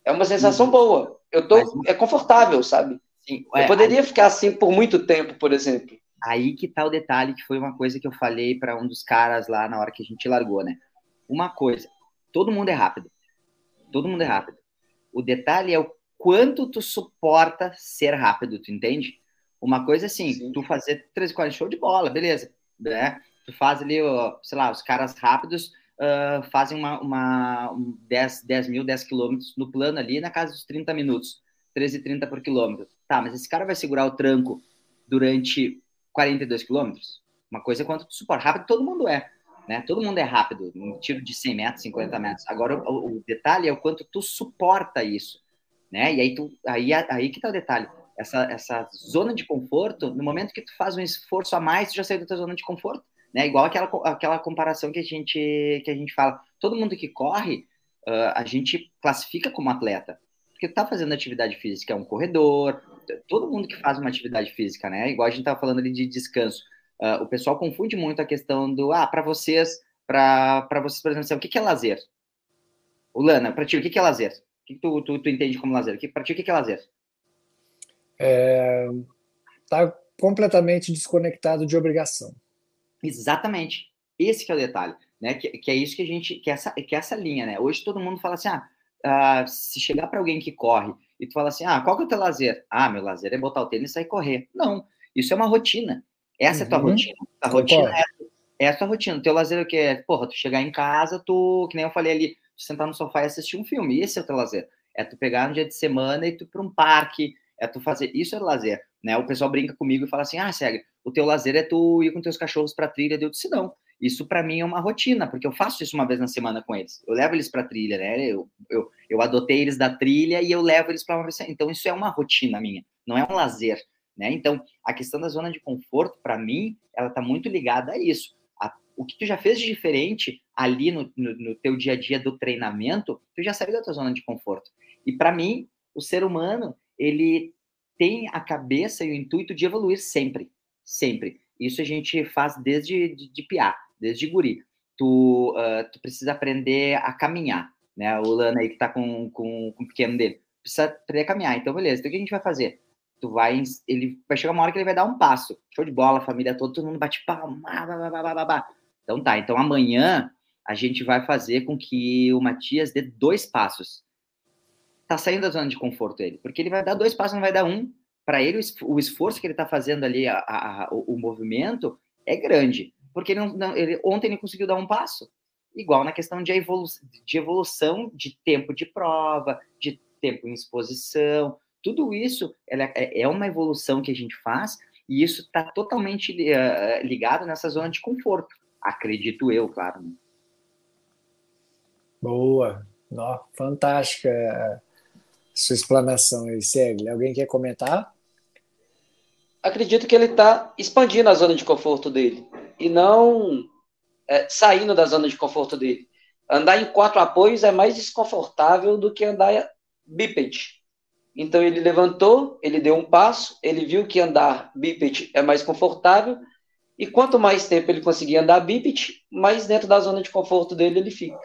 é uma sensação boa. Eu tô, é confortável, sabe? Sim, eu é, poderia aí, ficar assim por muito tempo, por exemplo. Aí que tá o detalhe, que foi uma coisa que eu falei para um dos caras lá na hora que a gente largou, né? Uma coisa, todo mundo é rápido. Todo mundo é rápido. O detalhe é o quanto tu suporta ser rápido, tu entende? Uma coisa assim, Sim. tu fazer 13, 40 show de bola, beleza, né? Tu faz ali, sei lá, os caras rápidos uh, fazem uma, uma um 10, 10 mil, 10 quilômetros no plano ali, na casa dos 30 minutos, 13,30 por quilômetro. Tá, mas esse cara vai segurar o tranco durante 42 quilômetros? Uma coisa é quanto tu suporta. Rápido todo mundo é, né? Todo mundo é rápido, um tiro de 100 metros, 50 metros. Agora, o, o detalhe é o quanto tu suporta isso né? E aí, tu, aí, aí que tá o detalhe. Essa, essa zona de conforto, no momento que tu faz um esforço a mais, tu já saiu da tua zona de conforto, né? Igual aquela, aquela comparação que a gente, que a gente fala. Todo mundo que corre, uh, a gente classifica como atleta. Porque tá fazendo atividade física, é um corredor, todo mundo que faz uma atividade física, né? Igual a gente tava falando ali de descanso. Uh, o pessoal confunde muito a questão do, ah, para vocês, para vocês, por exemplo, assim, o que, que é lazer? O Lana, para ti, o que, que é lazer? O que tu, tu, tu entende como lazer? Para ti, o que é lazer? É, tá completamente desconectado de obrigação. Exatamente. Esse é o detalhe, né? Que, que, é isso que a gente, que é essa, que é essa linha, né? Hoje todo mundo fala assim, ah, ah se chegar para alguém que corre e tu fala assim, ah, qual que é o teu lazer? Ah, meu lazer é botar o tênis e sair correr. Não, isso é uma rotina. Essa uhum. é a tua rotina. A rotina é, é, a tua rotina. O teu lazer é o que? Porra, tu chegar em casa, tu, que nem eu falei ali, sentar no sofá e assistir um filme. Esse é o teu lazer. É tu pegar um dia de semana e tu ir para um parque, é tu fazer. Isso é lazer, né? O pessoal brinca comigo e fala assim: ah, segue, o teu lazer é tu ir com teus cachorros para trilha. Eu disse: não. Isso para mim é uma rotina, porque eu faço isso uma vez na semana com eles. Eu levo eles para trilha, né? Eu, eu, eu adotei eles da trilha e eu levo eles para uma. Então isso é uma rotina minha, não é um lazer, né? Então a questão da zona de conforto, para mim, ela está muito ligada a isso o que tu já fez de diferente ali no, no, no, teu dia a dia do treinamento, tu já saiu da tua zona de conforto. E para mim, o ser humano, ele tem a cabeça e o intuito de evoluir sempre, sempre. Isso a gente faz desde de, de piar, desde guri. Tu, uh, tu precisa aprender a caminhar, né? O Lana aí que tá com, com, com o pequeno dele, precisa aprender a caminhar. Então, beleza, então o que a gente vai fazer? tu vai, ele vai chegar uma hora que ele vai dar um passo. Show de bola, família toda, todo mundo bate palma, Então tá, então amanhã a gente vai fazer com que o Matias dê dois passos. Tá saindo da zona de conforto ele, porque ele vai dar dois passos, não vai dar um. Para ele, o esforço que ele tá fazendo ali, a, a, o, o, movimento, é grande. Porque ele não, não, ele, ontem ele conseguiu dar um passo. Igual na questão de, evolu de evolução de tempo de prova, de tempo em exposição, tudo isso é, é uma evolução que a gente faz e isso está totalmente uh, ligado nessa zona de conforto. Acredito eu, claro. Né? Boa, Nó, fantástica sua explanação aí, segue. Alguém quer comentar? Acredito que ele está expandindo a zona de conforto dele e não é, saindo da zona de conforto dele. Andar em quatro apoios é mais desconfortável do que andar bípede. Então ele levantou, ele deu um passo, ele viu que andar bípede é mais confortável, e quanto mais tempo ele conseguir andar bípede, mais dentro da zona de conforto dele ele fica.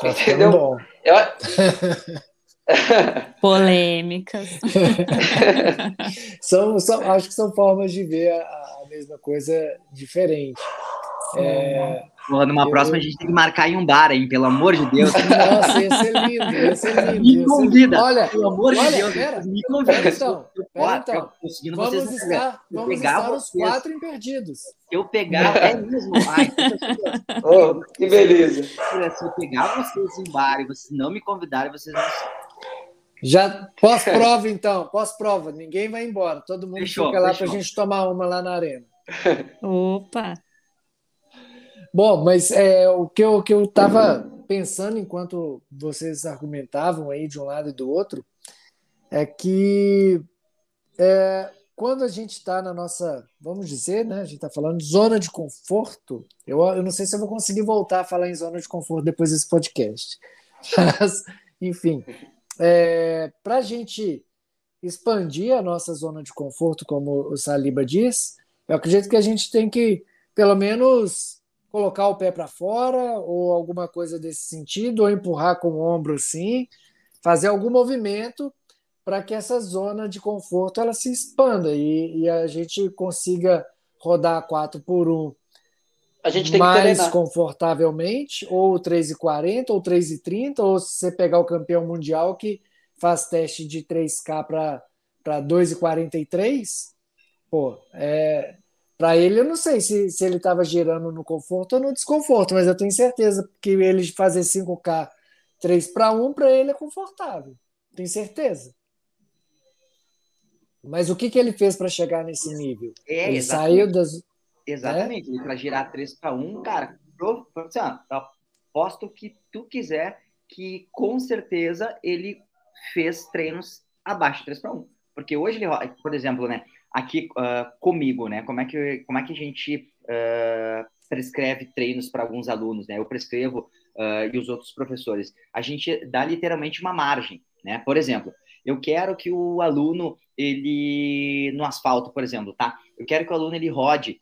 Tá Entendeu? Eu... Polêmicas. são, são, acho que são formas de ver a, a mesma coisa diferente. É, Porra, numa eu... próxima a gente tem que marcar em um bar, hein? Pelo amor de Deus. Nossa, ia ser lindo, ia ser lindo. Me convida. Olha, pelo amor olha, de Deus. Pera, me convida. Pera, então, pera, então. Vamos estar, vamos estar os quatro imperdidos. Se eu pegar, é mesmo. Ai, oh, que beleza. Se eu pegar vocês em bar e vocês não me convidarem, vocês não já pós-prova, então, pós-prova, ninguém vai embora, todo mundo fechou, fica lá para a gente tomar uma lá na arena. Opa! Bom, mas é, o que eu que eu estava pensando enquanto vocês argumentavam aí de um lado e do outro é que é, quando a gente está na nossa, vamos dizer, né, a gente está falando de zona de conforto, eu, eu não sei se eu vou conseguir voltar a falar em zona de conforto depois desse podcast, mas, enfim, é, para a gente expandir a nossa zona de conforto, como o Saliba diz, eu acredito que a gente tem que, pelo menos, colocar o pé para fora ou alguma coisa desse sentido, ou empurrar com o ombro assim, fazer algum movimento para que essa zona de conforto ela se expanda e, e a gente consiga rodar 4 por 1 a gente tem mais que confortavelmente, ou 3,40 ou 3,30, ou se você pegar o campeão mundial que faz teste de 3K para 2,43, pô, é, para ele, eu não sei se, se ele estava girando no conforto ou no desconforto, mas eu tenho certeza que ele fazer 5K 3 para 1, para ele é confortável. Tenho certeza. Mas o que, que ele fez para chegar nesse nível? É, ele exatamente. saiu das. Exatamente, né? para girar 3 para 1, cara, assim, aposto que tu quiser que com certeza ele fez treinos abaixo de 3 para 1. Porque hoje ele, por exemplo, né, aqui uh, comigo, né? Como é que, como é que a gente uh, prescreve treinos para alguns alunos, né? Eu prescrevo uh, e os outros professores. A gente dá literalmente uma margem, né? Por exemplo, eu quero que o aluno ele no asfalto, por exemplo, tá? Eu quero que o aluno ele rode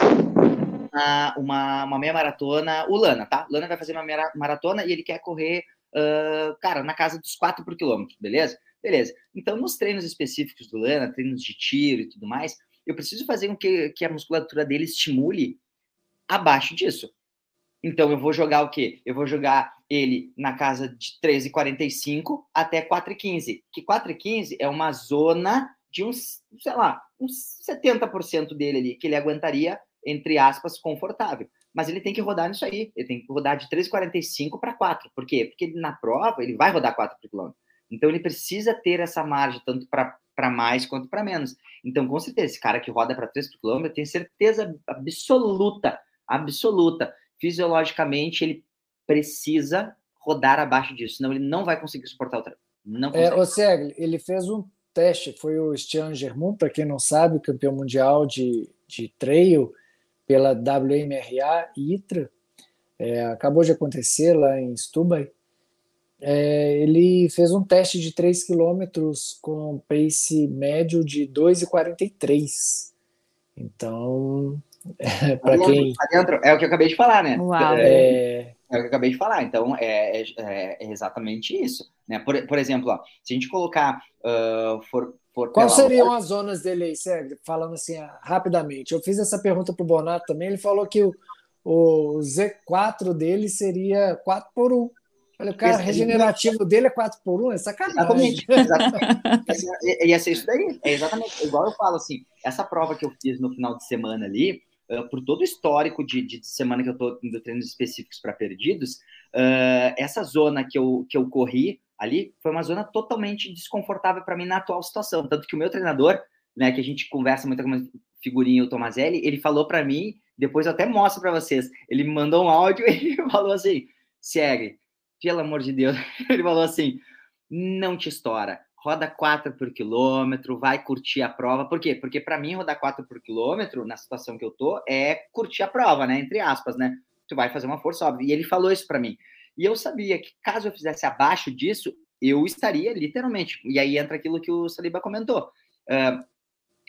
uma, uma, uma meia maratona, o Lana, tá? O Lana vai fazer uma meia maratona e ele quer correr, uh, cara, na casa dos 4 por quilômetro, beleza? Beleza. Então, nos treinos específicos do Lana, treinos de tiro e tudo mais, eu preciso fazer com que, que a musculatura dele estimule abaixo disso. Então, eu vou jogar o quê? Eu vou jogar ele na casa de 13,45 até 4,15. Que 4,15 é uma zona de uns, sei lá, uns 70% dele ali, que ele aguentaria, entre aspas, confortável. Mas ele tem que rodar nisso aí. Ele tem que rodar de 3,45 para 4. Por quê? Porque na prova ele vai rodar 4 por quilômetro. Então ele precisa ter essa margem, tanto para mais quanto para menos. Então, com certeza, esse cara que roda para 3 por quilômetro, eu tenho certeza absoluta, absoluta, fisiologicamente, ele precisa rodar abaixo disso, senão ele não vai conseguir suportar o treino. Não é, consegue. É, o Segli, ele fez um teste, foi o Stian Germont, para quem não sabe, campeão mundial de, de trail pela WMRA e ITRA, é, acabou de acontecer lá em Stubai, é, ele fez um teste de 3 km com pace médio de 2,43. Então, é, para quem. É o que eu acabei de falar, né? Uau. É, é, é o que eu acabei de falar. Então, é, é, é exatamente isso. Né? Por, por exemplo, ó, se a gente colocar, uh, for, for Quais seriam as zonas dele aí, Sérgio? Falando assim rapidamente. Eu fiz essa pergunta para o Bonato também. Ele falou que o, o Z4 dele seria 4 por 1. Olha, o cara Esse, regenerativo dele é 4 por 1 é sacanagem. Exatamente. exatamente. Ia ser isso daí. É exatamente. Igual eu falo assim, essa prova que eu fiz no final de semana ali, uh, por todo o histórico de, de semana que eu estou indo treinos específicos para perdidos, uh, essa zona que eu, que eu corri ali foi uma zona totalmente desconfortável para mim na atual situação. Tanto que o meu treinador, né, que a gente conversa muito com figurinha, o Tomazelli, ele falou para mim, depois eu até mostro para vocês, ele me mandou um áudio e falou assim, segue, pelo amor de Deus, ele falou assim: não te estoura, roda 4 por quilômetro, vai curtir a prova. Por quê? Porque para mim, rodar 4 por quilômetro, na situação que eu tô, é curtir a prova, né? Entre aspas, né? Tu vai fazer uma força óbvia. E ele falou isso para mim. E eu sabia que caso eu fizesse abaixo disso, eu estaria literalmente. E aí entra aquilo que o Saliba comentou. Uh,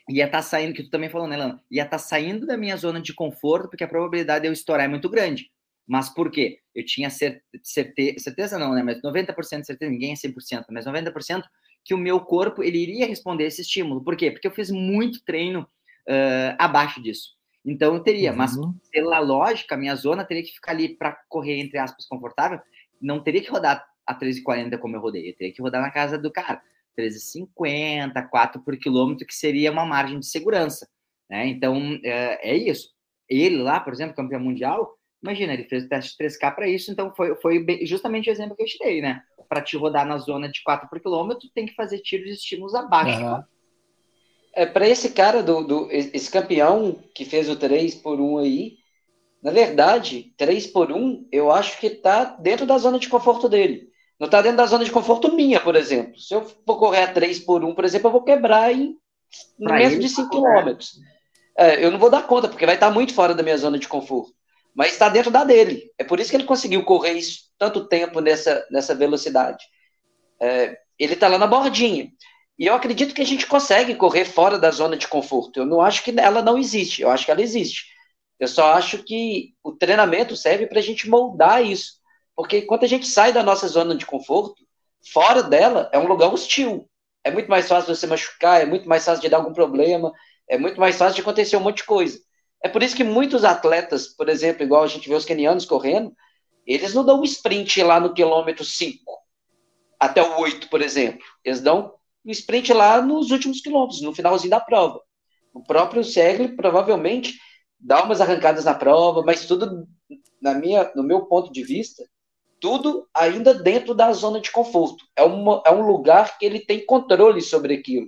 ia estar tá saindo, que tu também falou, né, Lana? Ia estar tá saindo da minha zona de conforto, porque a probabilidade de eu estourar é muito grande. Mas por quê? Eu tinha certe certeza, não, né? Mas 90% de certeza, ninguém é 100%, mas 90% que o meu corpo ele iria responder esse estímulo. Por quê? Porque eu fiz muito treino uh, abaixo disso. Então eu teria, uhum. mas pela lógica, minha zona teria que ficar ali para correr, entre aspas, confortável. Não teria que rodar a 13,40 como eu rodei. Eu teria que rodar na casa do cara. 13,50, 4 por quilômetro, que seria uma margem de segurança. Né? Então, é, é isso. Ele lá, por exemplo, campeão mundial, Imagina, ele fez o teste de 3K para isso, então foi, foi justamente o exemplo que eu te dei, né? Para te rodar na zona de 4 por quilômetro, tem que fazer tiros de estímulos abaixo. Uhum. É, para esse cara, do, do, esse campeão que fez o 3 por 1 aí, na verdade, 3 por 1, eu acho que está dentro da zona de conforto dele. Não está dentro da zona de conforto minha, por exemplo. Se eu for correr a 3 por 1, por exemplo, eu vou quebrar em no menos de 5 km. É, eu não vou dar conta, porque vai estar tá muito fora da minha zona de conforto mas está dentro da dele. É por isso que ele conseguiu correr isso, tanto tempo nessa, nessa velocidade. É, ele está lá na bordinha. E eu acredito que a gente consegue correr fora da zona de conforto. Eu não acho que ela não existe, eu acho que ela existe. Eu só acho que o treinamento serve para a gente moldar isso. Porque quando a gente sai da nossa zona de conforto, fora dela é um lugar hostil. É muito mais fácil de você machucar, é muito mais fácil de dar algum problema, é muito mais fácil de acontecer um monte de coisa. É por isso que muitos atletas, por exemplo, igual a gente vê os kenianos correndo, eles não dão um sprint lá no quilômetro 5 até o 8, por exemplo. Eles dão um sprint lá nos últimos quilômetros, no finalzinho da prova. O próprio Segli provavelmente dá umas arrancadas na prova, mas tudo, na minha, no meu ponto de vista, tudo ainda dentro da zona de conforto. É, uma, é um lugar que ele tem controle sobre aquilo.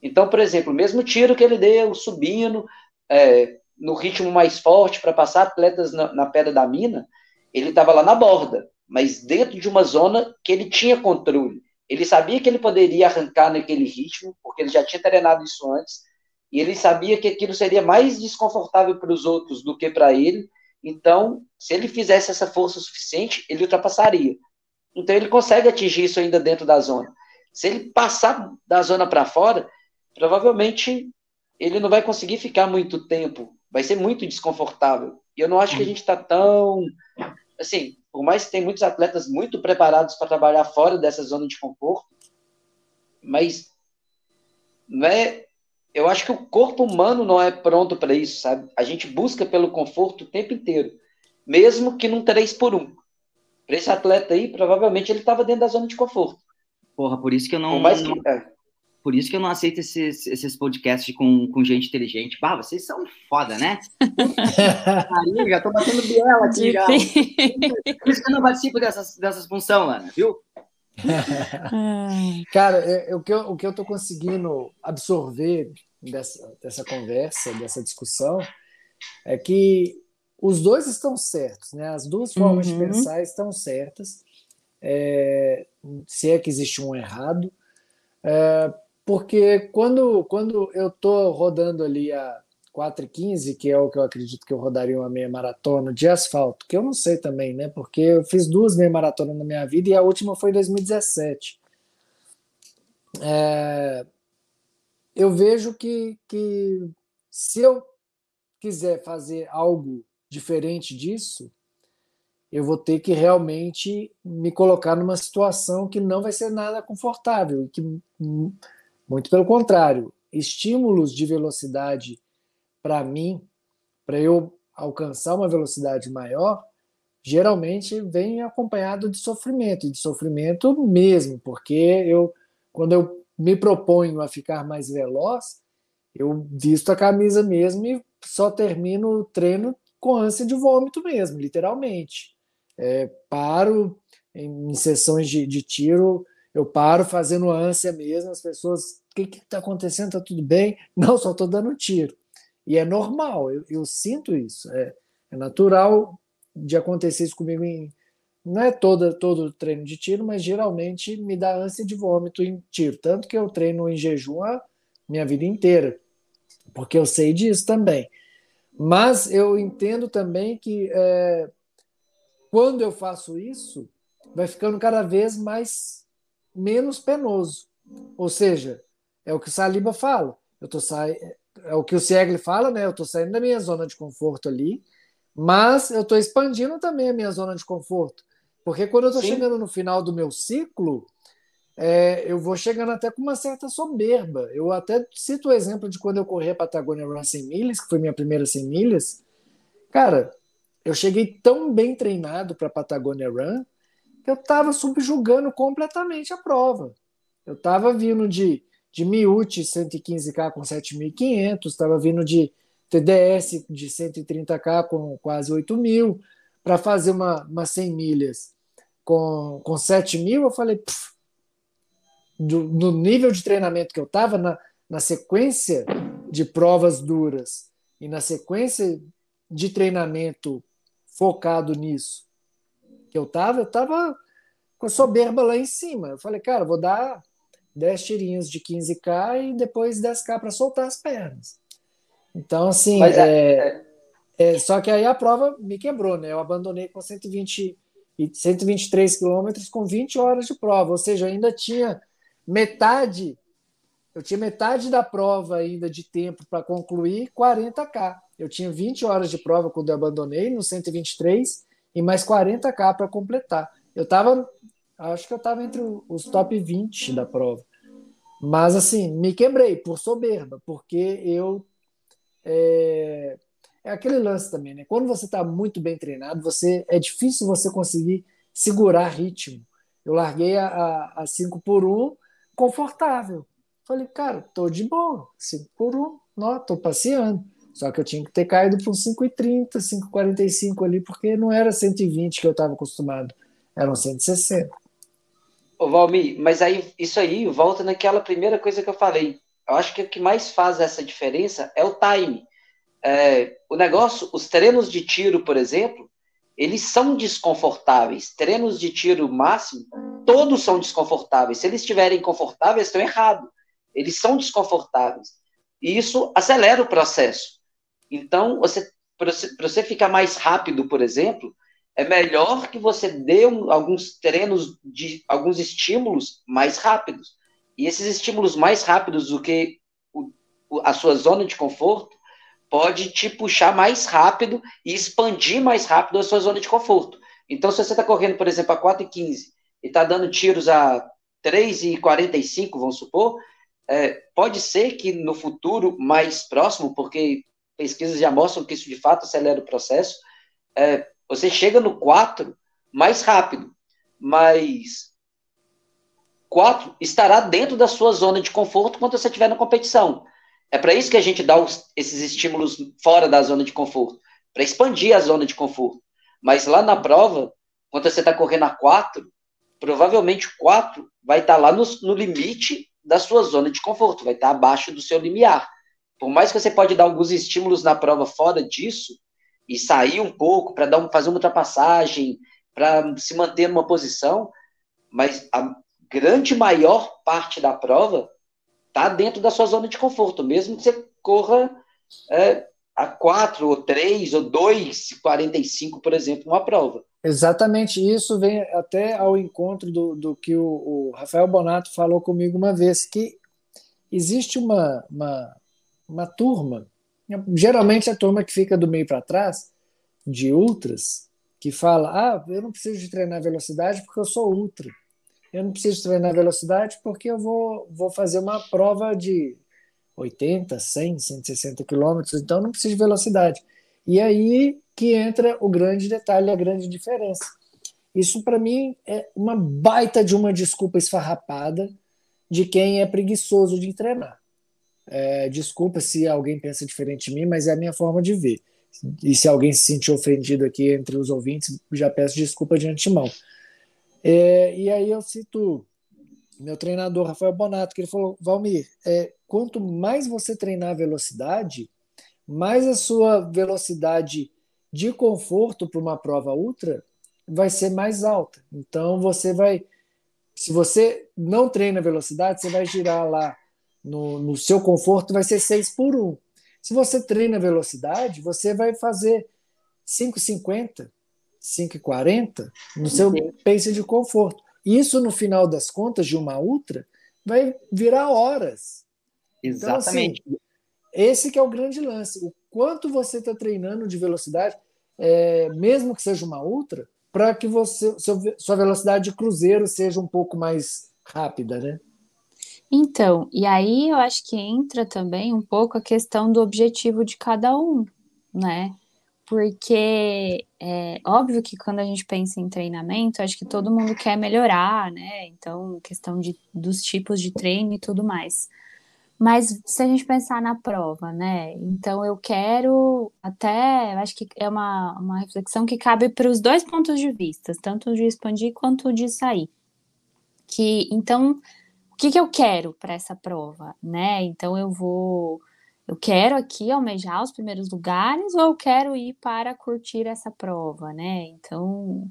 Então, por exemplo, o mesmo tiro que ele deu, subindo, é, no ritmo mais forte para passar atletas na, na pedra da mina, ele estava lá na borda, mas dentro de uma zona que ele tinha controle. Ele sabia que ele poderia arrancar naquele ritmo, porque ele já tinha treinado isso antes, e ele sabia que aquilo seria mais desconfortável para os outros do que para ele. Então, se ele fizesse essa força suficiente, ele ultrapassaria. Então, ele consegue atingir isso ainda dentro da zona. Se ele passar da zona para fora, provavelmente ele não vai conseguir ficar muito tempo vai ser muito desconfortável. E eu não acho que a gente está tão. Assim, mais tem muitos atletas muito preparados para trabalhar fora dessa zona de conforto, mas não é, eu acho que o corpo humano não é pronto para isso, sabe? A gente busca pelo conforto o tempo inteiro, mesmo que num 3 por 1. Para esse atleta aí, provavelmente ele estava dentro da zona de conforto. Porra, por isso que eu não. Que, é. Por isso que eu não aceito esses, esses podcasts com, com gente inteligente. Bah, vocês são foda, né? Aí, já tô batendo biela aqui já. Por isso que eu não participo dessas, dessas funções, Ana, viu? Cara, é, é, o, que eu, o que eu tô conseguindo absorver dessa, dessa conversa, dessa discussão, é que os dois estão certos, né? As duas formas uhum. de pensar estão certas. É, se é que existe um errado. É, porque quando, quando eu estou rodando ali a 4,15, que é o que eu acredito que eu rodaria uma meia maratona de asfalto, que eu não sei também, né? Porque eu fiz duas meia maratonas na minha vida e a última foi em 2017. É, eu vejo que, que se eu quiser fazer algo diferente disso, eu vou ter que realmente me colocar numa situação que não vai ser nada confortável, que Muito pelo contrário, estímulos de velocidade para mim, para eu alcançar uma velocidade maior, geralmente vem acompanhado de sofrimento, e de sofrimento mesmo, porque eu, quando eu me proponho a ficar mais veloz, eu visto a camisa mesmo e só termino o treino com ânsia de vômito mesmo, literalmente. É, paro em, em sessões de, de, tiro, eu paro fazendo ânsia mesmo, as pessoas, o que está acontecendo? Está tudo bem? Não, só estou dando tiro. E é normal, eu, eu sinto isso. É, é, natural de acontecer isso comigo em. Não é toda, todo treino de tiro, mas geralmente me dá ânsia de vômito em tiro. Tanto que eu treino em jejum a minha vida inteira, porque eu sei disso também. Mas eu entendo também que é, quando eu faço isso, vai ficando cada vez mais menos penoso. Ou seja, é o que o Saliba fala. Eu tô sa... É o que o Siegel fala, né? Eu estou saindo da minha zona de conforto ali, mas eu estou expandindo também a minha zona de conforto. Porque quando eu estou chegando no final do meu ciclo, é, eu vou chegando até com uma certa soberba. Eu até cito o exemplo de quando eu corri a Patagônia Run 100 milhas, que foi minha primeira 100 milhas. Cara, eu cheguei tão bem treinado para a Patagônia Run eu estava subjugando completamente a prova. Eu estava vindo de, de Miúti 115K com 7.500, estava vindo de TDS de 130K com quase 8.000, para fazer uma, uma 100 milhas com, com 7 mil, eu falei, do, no nível de treinamento que eu estava, na, na sequência de provas duras e na sequência de treinamento focado nisso que eu estava, eu estava com a soberba lá em cima. Eu falei, cara, vou dar 10 tirinhos de 15K e depois 10K para soltar as pernas. Então, assim, é, é, é, só que aí a prova me quebrou, né? Eu abandonei com 120 123 quilômetros com 20 horas de prova, ou seja, ainda tinha metade, eu tinha metade da prova ainda de tempo para concluir 40K. Eu tinha 20 horas de prova quando eu abandonei no 123 e mais 40K para completar. Eu estava, acho que eu estava entre os top 20 da prova. Mas assim, me quebrei por soberba, porque eu. É, é aquele lance também, né? Quando você está muito bem treinado, você é difícil você conseguir segurar ritmo. Eu larguei a, a 5 por 1 confortável. Falei, cara, tô de boa, 5 por 1, não, tô passeando. Só que eu tinha que ter caído para uns 5,30, 5,45 ali, porque não era 120 que eu estava acostumado, eram 160. Ô, Valmir, mas aí isso aí volta naquela primeira coisa que eu falei. Eu acho que o que mais faz essa diferença é o time. É, o negócio, os treinos de tiro, por exemplo, eles são desconfortáveis. Treinos de tiro máximo, todos são desconfortáveis. Se eles estiverem confortáveis, estão errados. Eles são desconfortáveis. E isso acelera o processo. Então, você, para você, você ficar mais rápido, por exemplo, é melhor que você dê um, alguns treinos de alguns estímulos mais rápidos. E esses estímulos mais rápidos do que o, a sua zona de conforto pode te puxar mais rápido e expandir mais rápido a sua zona de conforto. Então, se você está correndo, por exemplo, a 4,15 e está dando tiros a 3,45, vamos supor, é, pode ser que no futuro mais próximo, porque pesquisas já mostram que isso de fato acelera o processo, é, você chega no 4 mais rápido, mas 4 estará dentro da sua zona de conforto quando você estiver na competição. É para isso que a gente dá os, esses estímulos fora da zona de conforto, para expandir a zona de conforto. Mas lá na prova, quando você está correndo a 4, provavelmente o 4 vai estar tá lá no, no, limite da sua zona de conforto, vai estar tá abaixo do seu limiar. Por mais que você pode dar alguns estímulos na prova fora disso, e sair um pouco para um, fazer uma ultrapassagem, para se manter numa posição, mas a grande maior parte da prova está dentro da sua zona de conforto, mesmo que você corra é, a 4, ou 3, ou 2, 45, por exemplo, uma prova. Exatamente, isso vem até ao encontro do, do que o, o, Rafael Bonato falou comigo uma vez, que existe uma, uma, uma turma, geralmente a turma que fica do meio para trás, de ultras, que fala, ah, eu não preciso de treinar velocidade porque eu sou ultra. eu não preciso treinar velocidade porque eu vou, vou fazer uma prova de 80, 100, 160 quilômetros, então não preciso de velocidade. E aí que entra o grande detalhe, a grande diferença. Isso, para mim, é uma baita de uma desculpa esfarrapada de quem é preguiçoso de treinar. É, desculpa se alguém pensa diferente de mim, mas é a minha forma de ver. E se alguém se sentir ofendido aqui entre os ouvintes, já peço desculpa de antemão. É, e aí eu cito meu treinador, Rafael Bonato, que ele falou: Valmir, é, quanto mais você treinar velocidade, mais a sua velocidade de conforto para uma prova ultra vai ser mais alta. Então você vai, se você não treina velocidade, você vai girar lá no, no seu conforto, vai ser 6 por 1. Se você treina velocidade, você vai fazer 5,50, 5,40 no seu pace de conforto. Isso, no final das contas, de uma ultra, vai virar horas. Exatamente. Então, assim, esse que é o grande lance. O quanto você está treinando de velocidade, é, mesmo que seja uma ultra, para que você sua velocidade de cruzeiro seja um pouco mais rápida, né? Então, e aí eu acho que entra também um pouco a questão do objetivo de cada um, né? Porque é óbvio que quando a gente pensa em treinamento, acho que todo mundo quer melhorar, né? Então, questão de, dos tipos de treino e tudo mais. Mas se a gente pensar na prova, né? Então eu quero até, eu acho que é uma, uma reflexão que cabe para os dois pontos de vista, tanto de expandir quanto de sair. Que então, que, que eu quero para essa prova, né? Então eu vou, eu quero aqui almejar os primeiros lugares ou eu quero ir para curtir essa prova, né? Então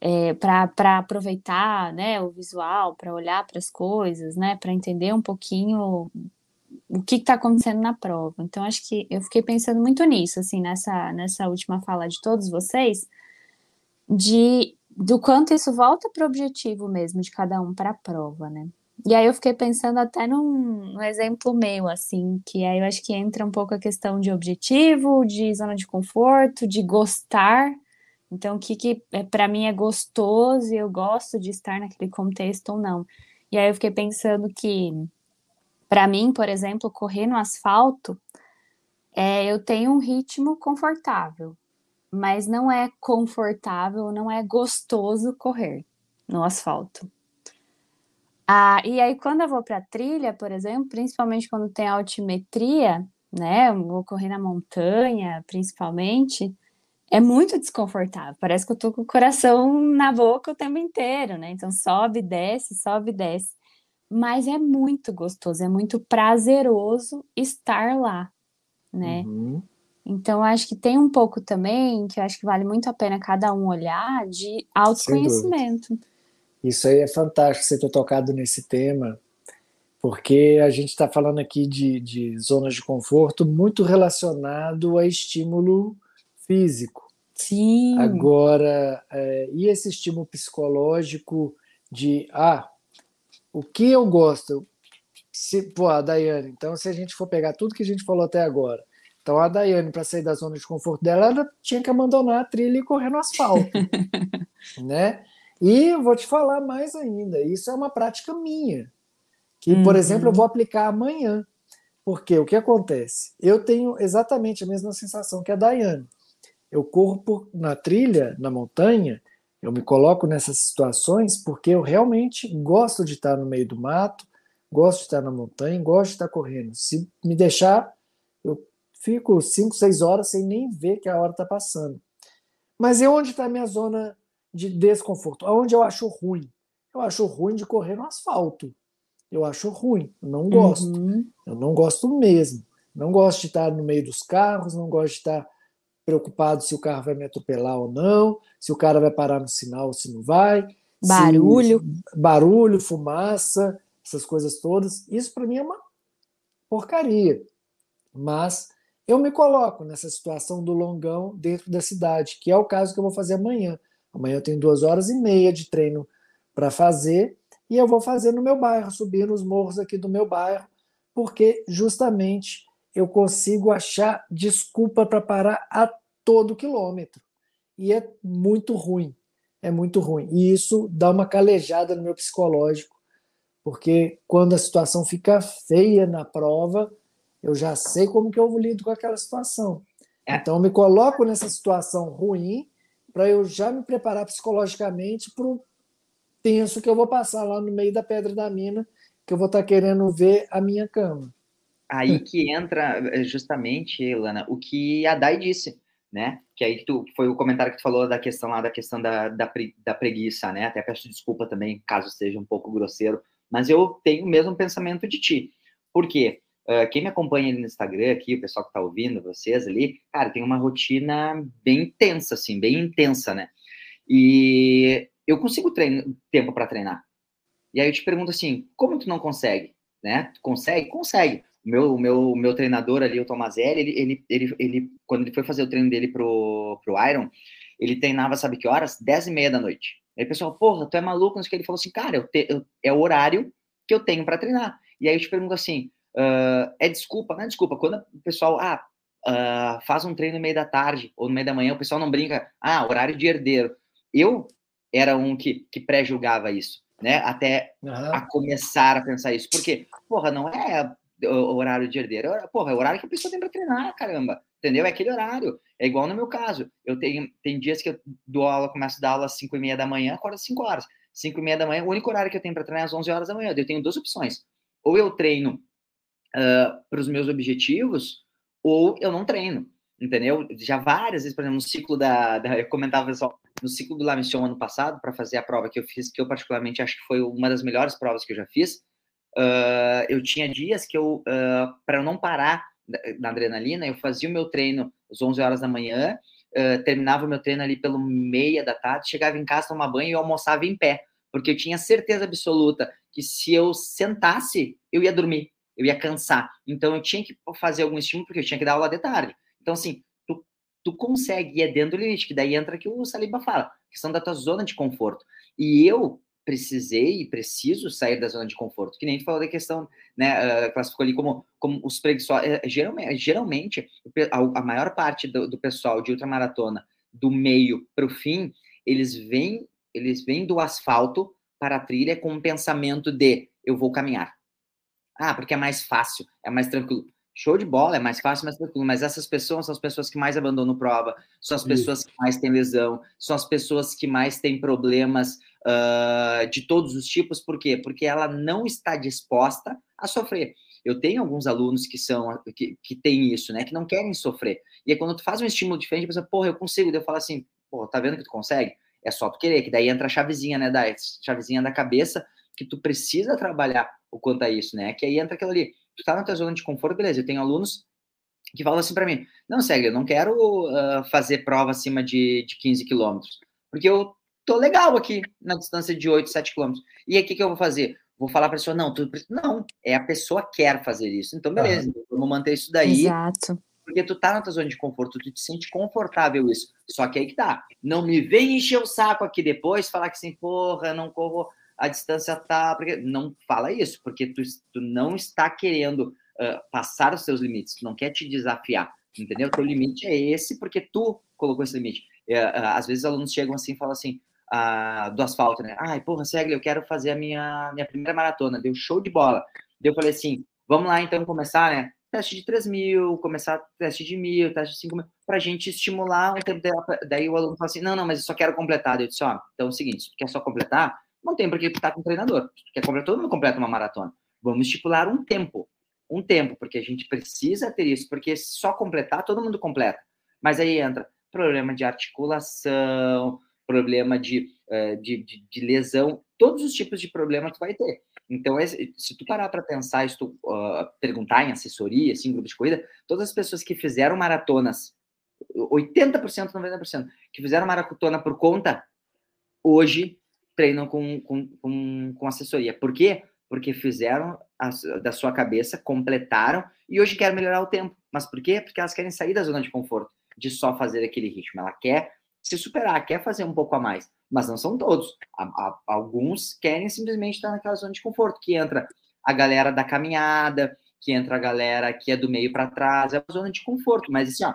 é, para aproveitar né, o visual, para olhar para as coisas, né, para entender um pouquinho o que está acontecendo na prova. Então, acho que eu fiquei pensando muito nisso, assim, nessa, nessa última fala de todos vocês, de do quanto isso volta para o objetivo mesmo de cada um para a prova, né? E aí eu fiquei pensando até num, num, exemplo meu, assim, que aí eu acho que entra um pouco a questão de objetivo, de zona de conforto, de gostar então, o que, que é, para mim é gostoso e eu gosto de estar naquele contexto ou não. E aí eu fiquei pensando que, para mim, por exemplo, correr no asfalto, é, eu tenho um ritmo confortável, mas não é confortável, não é gostoso correr no asfalto. Ah, e aí, quando eu vou para trilha, por exemplo, principalmente quando tem altimetria, né? Eu vou correr na montanha, principalmente é muito desconfortável. Parece que eu tô com o coração na boca o tempo inteiro, né? Então sobe, desce, sobe, desce. Mas é muito gostoso, é muito prazeroso estar lá, né? Uhum. Então acho que tem um pouco também que eu acho que vale muito a pena cada um olhar de autoconhecimento. Isso aí é fantástico você ter tocado nesse tema, porque a gente está falando aqui de, de zonas de conforto muito relacionado a estímulo físico. Sim. Agora, é, e esse estímulo psicológico de, ah, o que eu gosto? Se, pô, a Daiane, então se a gente for pegar tudo que a gente falou até agora, então a Daiane, para sair da zona de conforto dela, ela tinha que abandonar a trilha e correr no asfalto, né? E eu vou te falar mais ainda, isso é uma prática minha, que, uhum. por exemplo, eu vou aplicar amanhã. Porque o que acontece? Eu tenho exatamente a mesma sensação que a Daiane eu corro por, na trilha, na montanha, eu me coloco nessas situações porque eu realmente gosto de estar no meio do mato, gosto de estar na montanha, gosto de estar correndo. Se me deixar, eu fico 5, 6 horas sem nem ver que a hora está passando. Mas e onde está a minha zona de desconforto? Onde eu acho ruim? Eu acho ruim de correr no asfalto. Eu acho ruim, eu não gosto. Uhum. Eu não gosto mesmo. Não gosto de estar no meio dos carros, não gosto de estar preocupado se o carro vai me atropelar ou não, se o cara vai parar no sinal ou se não vai. Barulho. Se, barulho, fumaça, essas coisas todas. Isso para mim é uma porcaria. Mas eu me coloco nessa situação do longão dentro da cidade, que é o caso que eu vou fazer amanhã. Amanhã eu tenho duas horas e meia de treino para fazer e eu vou fazer no meu bairro, subir nos morros aqui do meu bairro, porque justamente eu consigo achar desculpa para parar a todo quilômetro. E é muito ruim. é muito ruim. E isso dá uma calejada no meu psicológico, porque quando a situação fica feia na prova, eu já sei como que eu lido com aquela situação. É. Então, eu me coloco nessa situação ruim para eu já me preparar psicologicamente para o tenso que eu vou passar lá no meio da pedra da mina, que eu vou estar tá querendo ver a minha cama. Aí que entra eh, justamente, Lana, o que a Dai disse, né? Que aí tu, foi o comentário que tu falou da questão lá, da questão da, da, da preguiça, né? Até peço desculpa também, caso seja um pouco grosseiro, mas eu tenho o mesmo pensamento de ti. Por quê? Uh, quem me acompanha ali no Instagram, aqui, o pessoal que tá ouvindo, vocês ali, cara, tem uma rotina bem intensa, assim, bem intensa, né? E eu consigo treino, tempo para treinar. E aí eu te pergunto assim, como tu não consegue? Né? Tu consegue? Consegue. O meu, meu, meu treinador ali, o Tomazelli, ele, ele, ele, ele, quando ele foi fazer o treino dele pro, pro Iron, ele treinava, sabe que horas? 10 e meia da noite. Aí o pessoal, porra, tu é maluco? Que. Ele falou assim, cara, eu te, eu, é o horário que eu tenho para treinar. E aí eu te pergunto assim, Uh, é desculpa, não é desculpa. Quando o pessoal ah, uh, faz um treino no meio da tarde ou no meio da manhã, o pessoal não brinca, ah, horário de herdeiro. Eu era um que, que pré-julgava isso, né? Até uhum. a começar a pensar isso. Porque, porra, não é horário de herdeiro. Porra, é o horário que a pessoa tem para treinar, caramba. Entendeu? É aquele horário. É igual no meu caso. Eu tenho tem dias que eu dou aula, começo a dar aula às 5 e meia da manhã, acordo às 5 horas. 5 e meia da manhã, o único horário que eu tenho para treinar é às 11 horas da manhã. Eu tenho duas opções. Ou eu treino uh, para os meus objetivos, ou eu não treino, entendeu? Já várias vezes, por exemplo, no ciclo da, da eu comentava pessoal, no ciclo do La Mission ano passado, para fazer a prova que eu fiz, que eu particularmente acho que foi uma das melhores provas que eu já fiz, uh, eu tinha dias que eu, uh, para não parar na adrenalina, eu fazia o meu treino às 11 horas da manhã, terminava o meu treino ali pelo meia da tarde, chegava em casa, tomava banho e almoçava em pé, porque eu tinha certeza absoluta que se eu sentasse, eu ia dormir eu ia cansar. Então eu tinha que fazer algum estímulo, porque eu tinha que dar aula de tarde. Então, assim, tu, tu consegue ir é dentro do limite, que daí entra que o Saliba fala, questão da tua zona de conforto. E eu precisei e preciso sair da zona de conforto, que nem tu falou da questão, né, uh, classificou ali como, como os preguiçosos, é, geralmente, geralmente a, a maior parte do, do, pessoal de ultramaratona, do meio para o fim, eles vêm, eles vêm do asfalto para a trilha com um pensamento de eu vou caminhar, ah, porque é mais fácil, é mais tranquilo. Show de bola, é mais fácil, mais tranquilo. Mas essas pessoas são as pessoas que mais abandonam prova, são as pessoas Isso. que mais têm lesão, são as pessoas que mais têm problemas uh, de todos os tipos. Por quê? Porque ela não está disposta a sofrer. Eu tenho alguns alunos que são que, que têm isso, né? Que não querem sofrer. E aí, quando tu faz um estímulo diferente, pensa, porra, eu consigo. Daí eu falo assim, pô, tá vendo que tu consegue? É só tu querer, que daí entra a chavezinha, né? Da chavezinha da cabeça que tu precisa trabalhar o quanto a isso, né? Que aí entra aquilo ali, tu tá na tua zona de conforto, beleza, eu tenho alunos que falam assim para mim, não, segue, eu não quero uh, fazer prova acima de, de 15 quilômetros, porque eu tô legal aqui na distância de 8, 7 quilômetros. E aí, o que, que eu vou fazer? Vou falar para a pessoa, não, tu, não, é a pessoa quer fazer isso. Então, beleza, uhum. vamos manter isso daí. Exato. Porque tu tá na tua zona de conforto, tu te sente confortável isso. Só que aí que tá. Não me vem encher o saco aqui depois, falar que assim, porra, não corro a distância tá. Porque não fala isso, porque tu, tu não está querendo uh, passar os seus limites, tu não quer te desafiar, entendeu? Teu limite é esse porque tu colocou esse limite. Uh, uh, às vezes alunos chegam assim e falam assim. do asfalto, né? Ai, porra, Segre, eu quero fazer a minha, minha primeira maratona. Deu show de bola. Daí eu falei assim: vamos lá então começar, né? Teste de 3 mil, começar teste de mil, teste de 5 mil, para a gente estimular um tempo. Daí o aluno fala assim: não, não, mas eu só quero completar. Eu disse: ó, então é o seguinte, quer só completar, não tem por que estar com um treinador. Quer completar, todo mundo completa uma maratona. Vamos estipular um tempo. Um tempo, porque a gente precisa ter isso, porque só completar, todo mundo completa. Mas aí entra problema de articulação, problema de, uh, de, de, de, lesão, todos os tipos de problema tu vai ter. Então, se tu parar para pensar, se tu uh, perguntar em assessoria, assim, grupo de corrida, todas as pessoas que fizeram maratonas, 80%, 90%, que fizeram maratona por conta, hoje treinam com, com, com, com assessoria. Por quê? Porque fizeram a, da sua cabeça, completaram e hoje querem melhorar o tempo. Mas por quê? Porque elas querem sair da zona de conforto, de só fazer aquele ritmo. Ela quer se superar, quer fazer um pouco a mais. Mas não são todos. Alguns querem simplesmente estar naquela zona de conforto, que entra a galera da caminhada, que entra a galera que é do meio para trás, é uma zona de conforto. Mas assim, ó,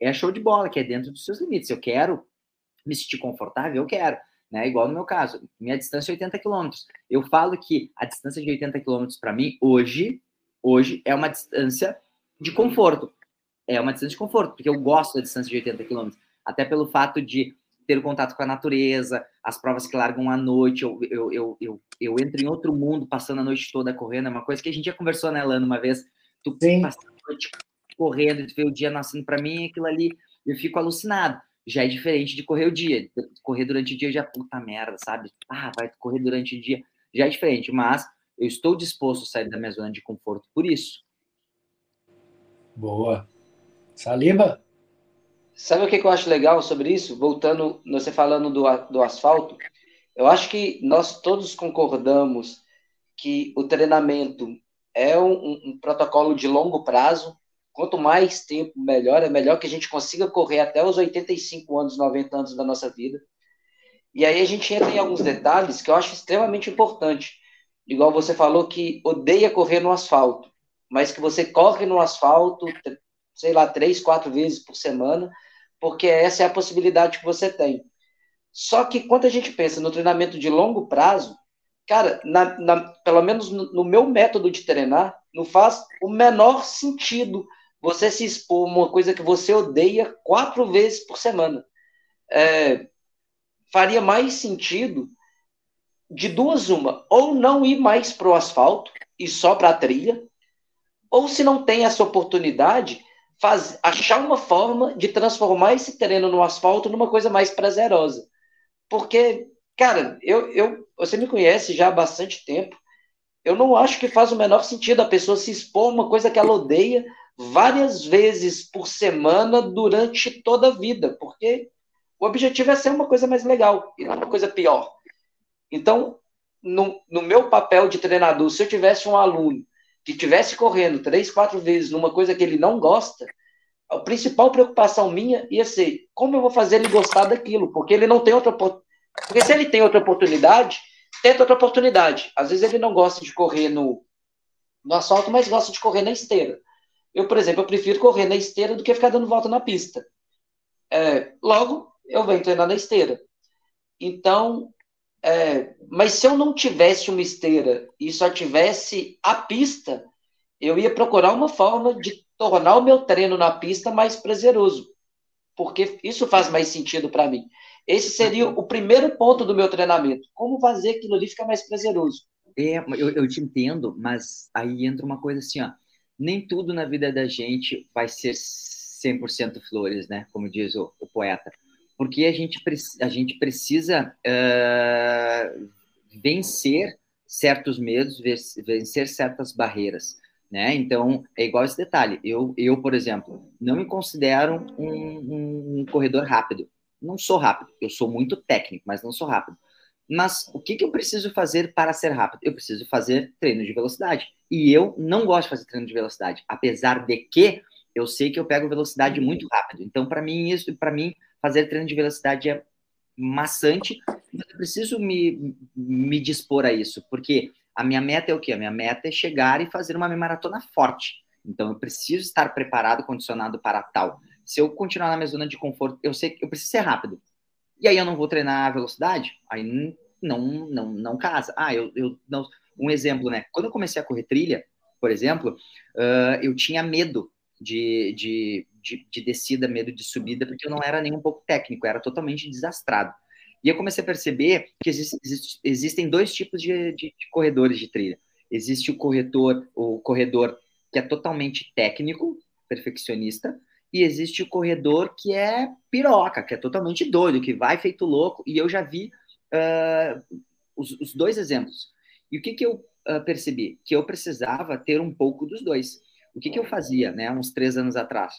é show de bola, que é dentro dos seus limites. Eu quero me sentir confortável, eu quero. Né? Igual no meu caso, minha distância é 80 quilômetros. Eu falo que a distância de 80 quilômetros para mim hoje, hoje é uma distância de conforto. É uma distância de conforto, porque eu gosto da distância de 80 quilômetros, até pelo fato de ter o contato com a natureza, as provas que largam à noite, eu, eu, eu, eu, eu entro em outro mundo, passando a noite toda correndo, é uma coisa que a gente já conversou, né, Lana, uma vez, tu Sim. passa a noite correndo, tu vê o dia nascendo para mim, aquilo ali, eu fico alucinado já é diferente de correr o dia. Correr durante o dia já, puta merda, sabe? Ah, vai correr durante o dia, já é diferente, mas eu estou disposto a sair da minha zona de conforto por isso. Boa. Saliba? Sabe o que eu acho legal sobre isso? Voltando, você falando do, do asfalto, eu acho que nós todos concordamos que o treinamento é um, um protocolo de longo prazo, Quanto mais tempo, melhor. É melhor que a gente consiga correr até os 85 anos, 90 anos da nossa vida. E aí a gente entra em alguns detalhes que eu acho extremamente importante. Igual você falou que odeia correr no asfalto, mas que você corre no asfalto, sei lá, três, quatro vezes por semana, porque essa é a possibilidade que você tem. Só que quando a gente pensa no treinamento de longo prazo, cara, na, na, pelo menos no, no, meu método de treinar, não faz o menor sentido você se expor uma coisa que você odeia quatro vezes por semana. É, faria mais sentido de duas uma, ou não ir mais para o asfalto e só para a trilha, ou se não tem essa oportunidade, faz, achar uma forma de transformar esse terreno no asfalto numa coisa mais prazerosa. Porque, cara, eu, eu, você me conhece já há bastante tempo, eu não acho que faz o menor sentido a pessoa se expor a uma coisa que ela odeia várias vezes por semana durante toda a vida, porque o objetivo é ser uma coisa mais legal e não uma coisa pior. Então, no, no meu papel de treinador, se eu tivesse um aluno que estivesse correndo três, quatro vezes numa coisa que ele não gosta, a principal preocupação minha ia ser como eu vou fazer ele gostar daquilo, porque ele não tem outra porque se ele tem outra oportunidade, tenta outra oportunidade. Às vezes ele não gosta de correr no, no asfalto, mas gosta de correr na esteira. Eu, por exemplo, eu prefiro correr na esteira do que ficar dando volta na pista. É, logo, eu venho treinar na esteira. Então, é, mas se eu não tivesse uma esteira e só tivesse a pista, eu ia procurar uma forma de tornar o meu treino na pista mais prazeroso, porque isso faz mais sentido para mim. Esse seria o primeiro ponto do meu treinamento. Como fazer aquilo ali ficar mais prazeroso? É, eu, eu te entendo, mas aí entra uma coisa assim, ó nem tudo na vida da gente vai ser 100% flores, né? Como diz o, o, poeta. Porque a gente, a gente precisa uh, vencer certos medos, vencer certas barreiras, né? Então, é igual esse detalhe. Eu, eu por exemplo, não me considero um, um, um corredor rápido. Não sou rápido. Eu sou muito técnico, mas não sou rápido. Mas o que, que eu preciso fazer para ser rápido? Eu preciso fazer treino de velocidade. E eu não gosto de fazer treino de velocidade, apesar de que eu sei que eu pego velocidade muito rápido. Então, para mim, isso, para mim, fazer treino de velocidade é maçante, eu preciso me, me dispor a isso, porque a minha meta é o quê? A minha meta é chegar e fazer uma maratona forte. Então, eu preciso estar preparado, condicionado para tal. Se eu continuar na minha zona de conforto, eu sei que eu preciso ser rápido. E aí eu não vou treinar a velocidade, aí não, não, não casa. Ah, eu, eu não. Um exemplo, né? Quando eu comecei a correr trilha, por exemplo, uh, eu tinha medo de, de, de, de, descida, medo de subida, porque eu não era nem um pouco técnico, era totalmente desastrado. E eu comecei a perceber que existe, existe, existem dois tipos de, de, de, corredores de trilha. Existe o corredor, o corredor que é totalmente técnico, perfeccionista, e existe o corredor que é piroca, que é totalmente doido, que vai feito louco. E eu já vi uh, os, os, dois exemplos. E o que, que eu uh, percebi? Que eu precisava ter um pouco dos dois. O que, que eu fazia, né, uns três anos atrás?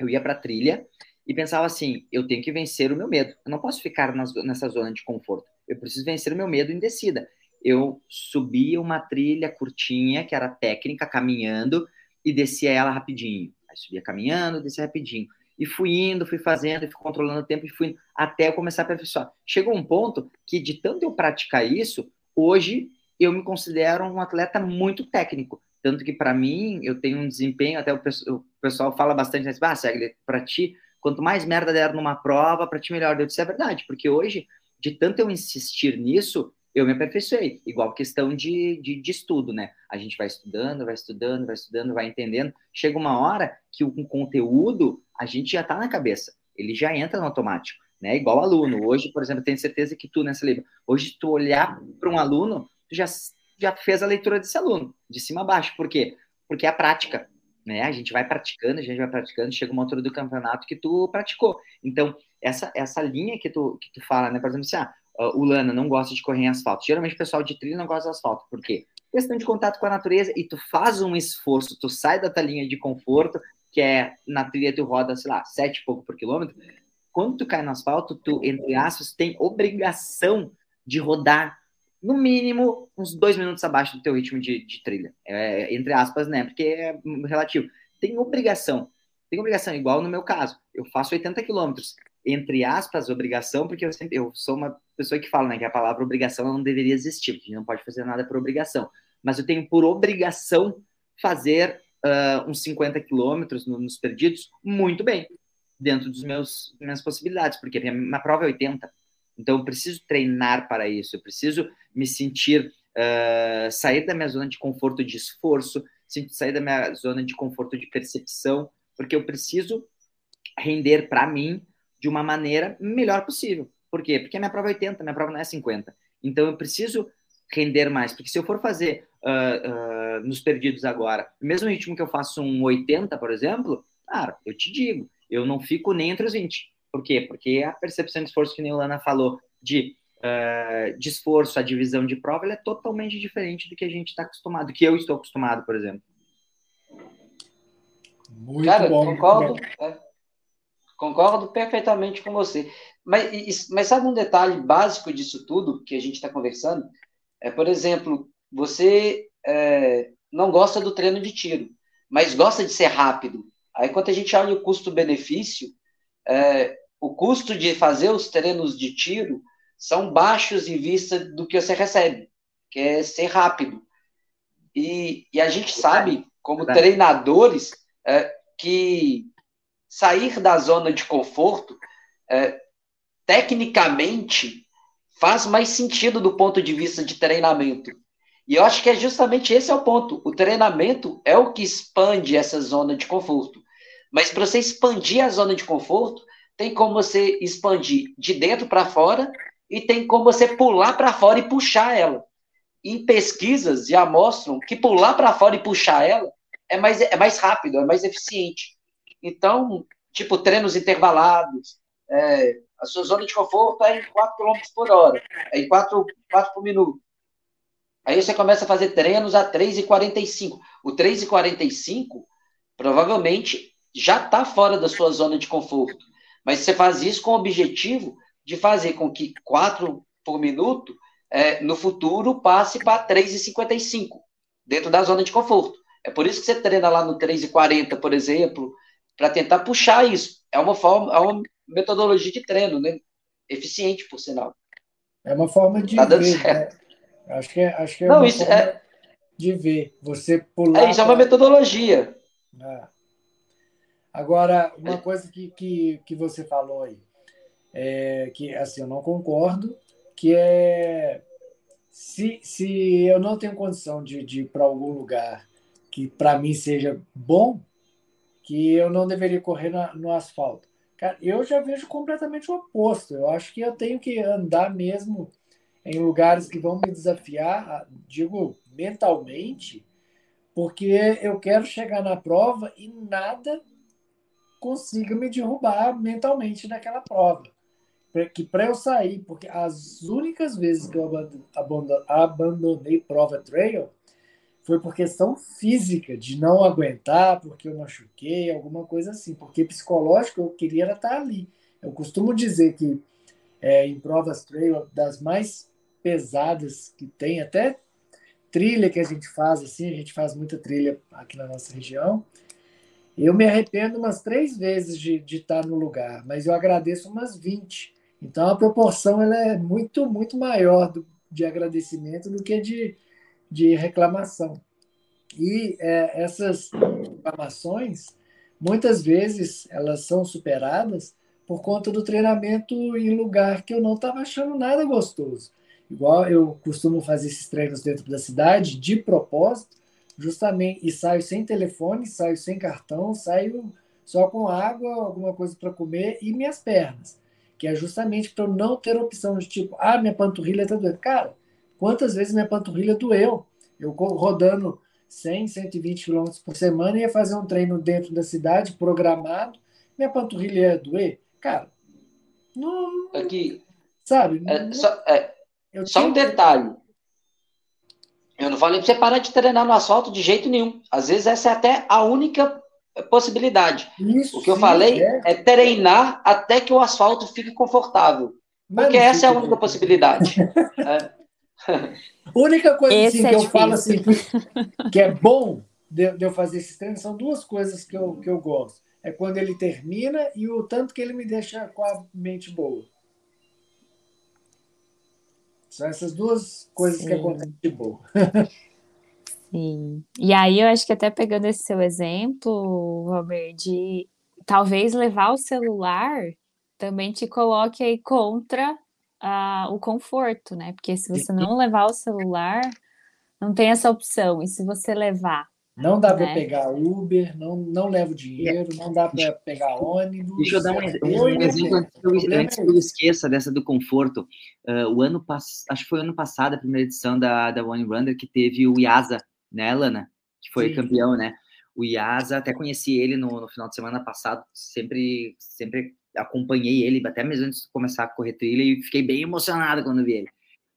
Eu ia para a trilha e pensava assim: eu tenho que vencer o meu medo. Eu não posso ficar nas, nessa zona de conforto. Eu preciso vencer o meu medo em descida. Eu subia uma trilha curtinha, que era técnica, caminhando, e descia ela rapidinho. Aí subia caminhando, descia rapidinho. E fui indo, fui fazendo, fui controlando o tempo e fui até eu começar a aperfeiçoar. Chegou um ponto que, de tanto eu praticar isso, hoje eu me considero um atleta muito técnico. Tanto que, para mim, eu tenho um desempenho, até o pessoal fala bastante, ah, Segre, para ti, quanto mais merda der numa prova, para ti melhor. Eu disse, é verdade, porque hoje de tanto eu insistir nisso, eu me aperfeiçoei. Igual questão de, de, de, estudo, né? A gente vai estudando, vai estudando, vai estudando, vai entendendo. Chega uma hora que o conteúdo a gente já está na cabeça, ele já entra no automático, né? Igual aluno. Hoje, por exemplo, tenho certeza que tu nessa livro, hoje tu olhar para um aluno, tu já, já fez a leitura desse aluno, de cima a baixo. Por quê? Porque é a prática. Né? A gente vai praticando, a gente vai praticando, chega uma altura do campeonato que tu praticou. Então, essa, essa linha que tu, que tu fala, né? Por exemplo, assim, ah, o Lana não gosta de correr em asfalto. Geralmente o pessoal de trilha não gosta de asfalto. Por quê? Questão de contato com a natureza e tu faz um esforço, tu sai da tua linha de conforto, que é na trilha tu roda, sei lá, sete e pouco por quilômetro. Quando tu cai no asfalto, tu, entre aspas, tem obrigação de rodar no mínimo uns dois minutos abaixo do teu ritmo de, de trilha. É, entre aspas, né? Porque é relativo. Tem obrigação. Tem obrigação, igual no meu caso. Eu faço 80 quilômetros entre aspas, obrigação, porque eu sempre eu sou uma pessoa que fala né, que a palavra obrigação não deveria existir, porque a gente não pode fazer nada por obrigação. Mas eu tenho por obrigação fazer uh, uns 50 quilômetros nos perdidos muito bem, dentro dos meus minhas possibilidades, porque minha, minha prova é 80. Então eu preciso treinar para isso, eu preciso me sentir, uh, sair da minha zona de conforto de esforço, sair da minha zona de conforto de percepção, porque eu preciso render para mim de uma maneira melhor possível. Por quê? Porque a minha prova é 80, minha prova não é 50. Então eu preciso render mais, porque se eu for fazer uh, uh, nos perdidos agora, o mesmo ritmo que eu faço um 80, por exemplo, cara, eu te digo, eu não fico nem entre os 20. Por quê? Porque a percepção de esforço que a Lana falou de, uh, de esforço, a divisão de prova, ela é totalmente diferente do que a gente está acostumado, do que eu estou acostumado, por exemplo. Muito Cara, bom. Concordo. É. Concordo perfeitamente com você. Mas, mas sabe um detalhe básico disso tudo que a gente está conversando? É, por exemplo, você é, não gosta do treino de tiro, mas gosta de ser rápido. Aí, quando a gente olha o custo-benefício, é, o custo de fazer os treinos de tiro são baixos em vista do que você recebe, que é ser rápido. E, e a gente sabe, como treinadores, é, que sair da zona de conforto, é, tecnicamente, faz mais sentido do ponto de vista de treinamento. E eu acho que é justamente esse é o ponto. O treinamento é o que expande essa zona de conforto. Mas para você expandir a zona de conforto, tem como você expandir de dentro para fora e tem como você pular para fora e puxar ela. Em pesquisas já mostram que pular para fora e puxar ela é mais, é mais rápido, é mais eficiente. Então, tipo, treinos intervalados, é, a sua zona de conforto é em 4 km por hora, é em 4, 4 por minuto. Aí você começa a fazer treinos a 3,45. O 3,45 provavelmente já está fora da sua zona de conforto. Mas você faz isso com o objetivo de fazer com que 4 por minuto é, no futuro passe para 3,55 dentro da zona de conforto. É por isso que você treina lá no 3,40, por exemplo, para tentar puxar isso. É uma forma, é uma metodologia de treino, né? Eficiente, por sinal. É uma forma de tá ver, né? Acho que é, acho que é Não, forma é... de ver. Você pular. É, isso é uma metodologia. É. Agora, uma coisa que, que, que você falou aí, é, que assim, eu não concordo, que é se, se eu não tenho condição de, de ir para algum lugar que para mim seja bom, que eu não deveria correr na, no asfalto. Cara, eu já vejo completamente o oposto. Eu acho que eu tenho que andar mesmo em lugares que vão me desafiar, digo, mentalmente, porque eu quero chegar na prova e nada consiga me derrubar mentalmente naquela prova. Que para eu sair, porque as únicas vezes que eu abandonei prova trail foi por questão física, de não aguentar, porque eu machuquei, alguma coisa assim. Porque psicológico eu queria estar ali. Eu costumo dizer que é, em provas trail, das mais pesadas que tem, até trilha que a gente faz, assim, a gente faz muita trilha aqui na nossa região. Eu me arrependo umas três vezes de, de estar no lugar, mas eu agradeço umas 20. Então a proporção ela é muito, muito maior do, de agradecimento do que de, de reclamação. E é, essas reclamações, muitas vezes, elas são superadas por conta do treinamento em lugar que eu não estava achando nada gostoso. Igual eu costumo fazer esses treinos dentro da cidade, de propósito, justamente, e saio sem telefone, saio sem cartão, saio só com água, alguma coisa para comer e minhas pernas, que é justamente para eu não ter opção de tipo, ah, minha panturrilha está doendo. Cara, quantas vezes minha panturrilha doeu? Eu rodando 100, 120 km por semana ia fazer um treino dentro da cidade, programado, minha panturrilha ia doer. Cara, não. Aqui. Sabe? É, não, só, é, só um detalhe. Eu não falei para você parar de treinar no asfalto de jeito nenhum. Às vezes essa é até a única possibilidade. Isso, o que eu sim, falei é. é. treinar até que o asfalto fique confortável. Porque essa é a única possibilidade. é. Única coisa assim, é que difícil. eu falo assim, que é bom de, de, eu fazer esses treinos são duas coisas que eu, que eu gosto. É quando ele termina e o tanto que ele me deixa com a mente boa. São essas duas coisas Sim. que acontecem de boa. Sim. E aí eu acho que até pegando esse seu exemplo, Robert, de talvez levar o celular também te coloque aí contra uh, o conforto, né? Porque se você não levar o celular, não tem essa opção. E se você levar não dá né? para pegar Uber, não, não levo dinheiro, não dá para pegar ônibus. Deixa eu dar um, um, um exemplo antes, eu, antes que eu esqueça dessa do conforto. Uh, o ano acho que foi ano passado, a primeira edição da, da One Runner, que teve o Iasa, né, Lana? Que foi Sim. campeão, né? O Iasa, até conheci ele no, no final de semana passado, sempre, sempre acompanhei ele, até mesmo antes de começar a correr trilha, e fiquei bem emocionado quando vi ele.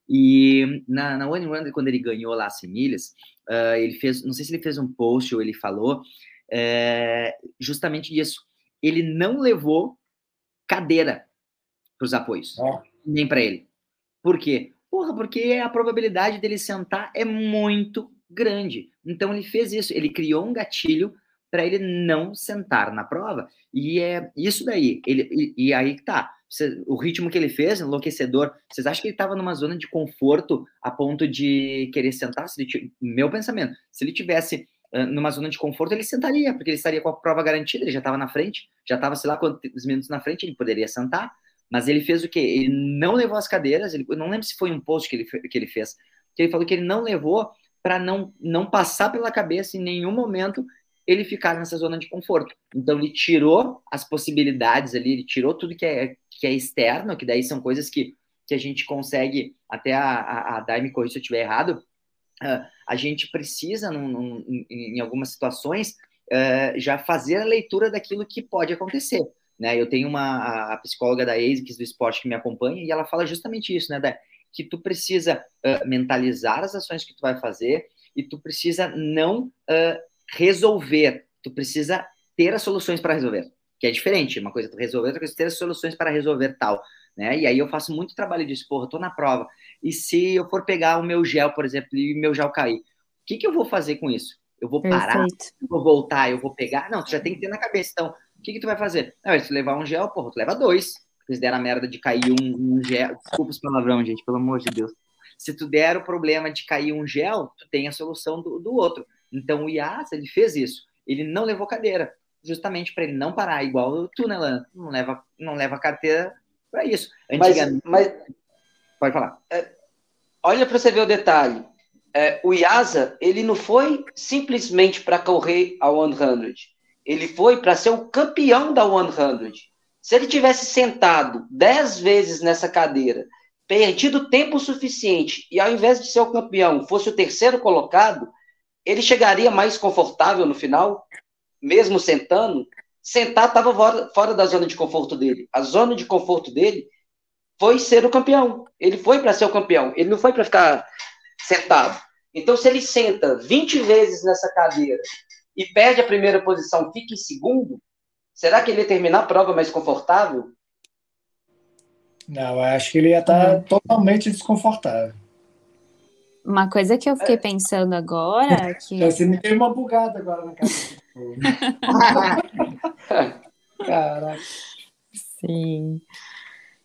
E na, na One Runner, quando ele ganhou lá as 100 milhas, uh, ele fez, não sei se ele fez um post ou ele falou, é, justamente isso. Ele não levou cadeira para os apoios, nem para ele. Por quê? Porra, porque a probabilidade dele sentar é muito grande. Então ele fez isso, ele criou um gatilho para ele não sentar na prova. E é isso daí. Ele, e, e aí tá o ritmo que ele fez, enlouquecedor, vocês acham que ele estava numa zona de conforto a ponto de querer sentar? Se ele, meu pensamento, se ele tivesse uh, numa zona de conforto, ele sentaria, porque ele estaria com a prova garantida, ele já estava na frente, já estava, sei lá, quantos minutos na frente, ele poderia sentar, mas ele fez o quê? Ele não levou as cadeiras, ele, eu não lembro se foi um post que ele, que ele fez, que ele falou que ele não levou para não, não passar pela cabeça em nenhum momento ele ficar nessa zona de conforto. Então ele tirou as possibilidades ali, ele tirou tudo que é, que é externo, que daí são coisas que, que a gente consegue, até a, a, a Dai me se eu estiver errado, uh, a gente precisa, num, num, em, em, algumas situações, uh, já fazer a leitura daquilo que pode acontecer. Né? Eu tenho uma a psicóloga da ASICS do esporte que me acompanha e ela fala justamente isso, né, Dai? que tu precisa uh, mentalizar as ações que tu vai fazer e tu precisa não resolver, tu precisa ter as soluções para resolver que é diferente. Uma coisa é resolver, outra coisa é ter as soluções para resolver tal. Né? E aí eu faço muito trabalho disso, porra, tô na prova. E se eu for pegar o meu gel, por exemplo, e o meu gel cair, o que, que eu vou fazer com isso? Eu vou parar, eu vou voltar, eu vou pegar? Não, tu já tem que ter na cabeça. Então, o que, que tu vai fazer? Não, se tu levar um gel, porra, tu leva dois. Se der a merda de cair um, um gel. Desculpa os palavrão, gente, pelo amor de Deus. Se tu der o problema de cair um gel, tu tem a solução do, do outro. Então o IAS, ele fez isso. Ele não levou cadeira justamente para ele não parar, igual tu, né, Lana? Não leva, não leva carteira para isso. Antigamente... Mas, mas, Pode falar. É, olha para você ver o detalhe. É, o Iasa, ele não foi simplesmente para correr a 100. Ele foi para ser o campeão da 100. Se ele tivesse sentado 10 vezes nessa cadeira, perdido tempo suficiente e ao invés de ser o campeão, fosse o terceiro colocado, ele chegaria mais confortável no final? mesmo sentando, sentar estava fora, fora da zona de conforto dele. A zona de conforto dele foi ser o campeão. Ele foi para ser o campeão. Ele não foi para ficar sentado. Então, se ele senta 20 vezes nessa cadeira e perde a primeira posição, fica em segundo, será que ele ia terminar a prova mais confortável? Não, eu acho que ele ia estar tá totalmente desconfortável. Uma coisa que eu fiquei pensando agora. Que... Você me deu uma bugada agora na cabeça. Caraca. Sim.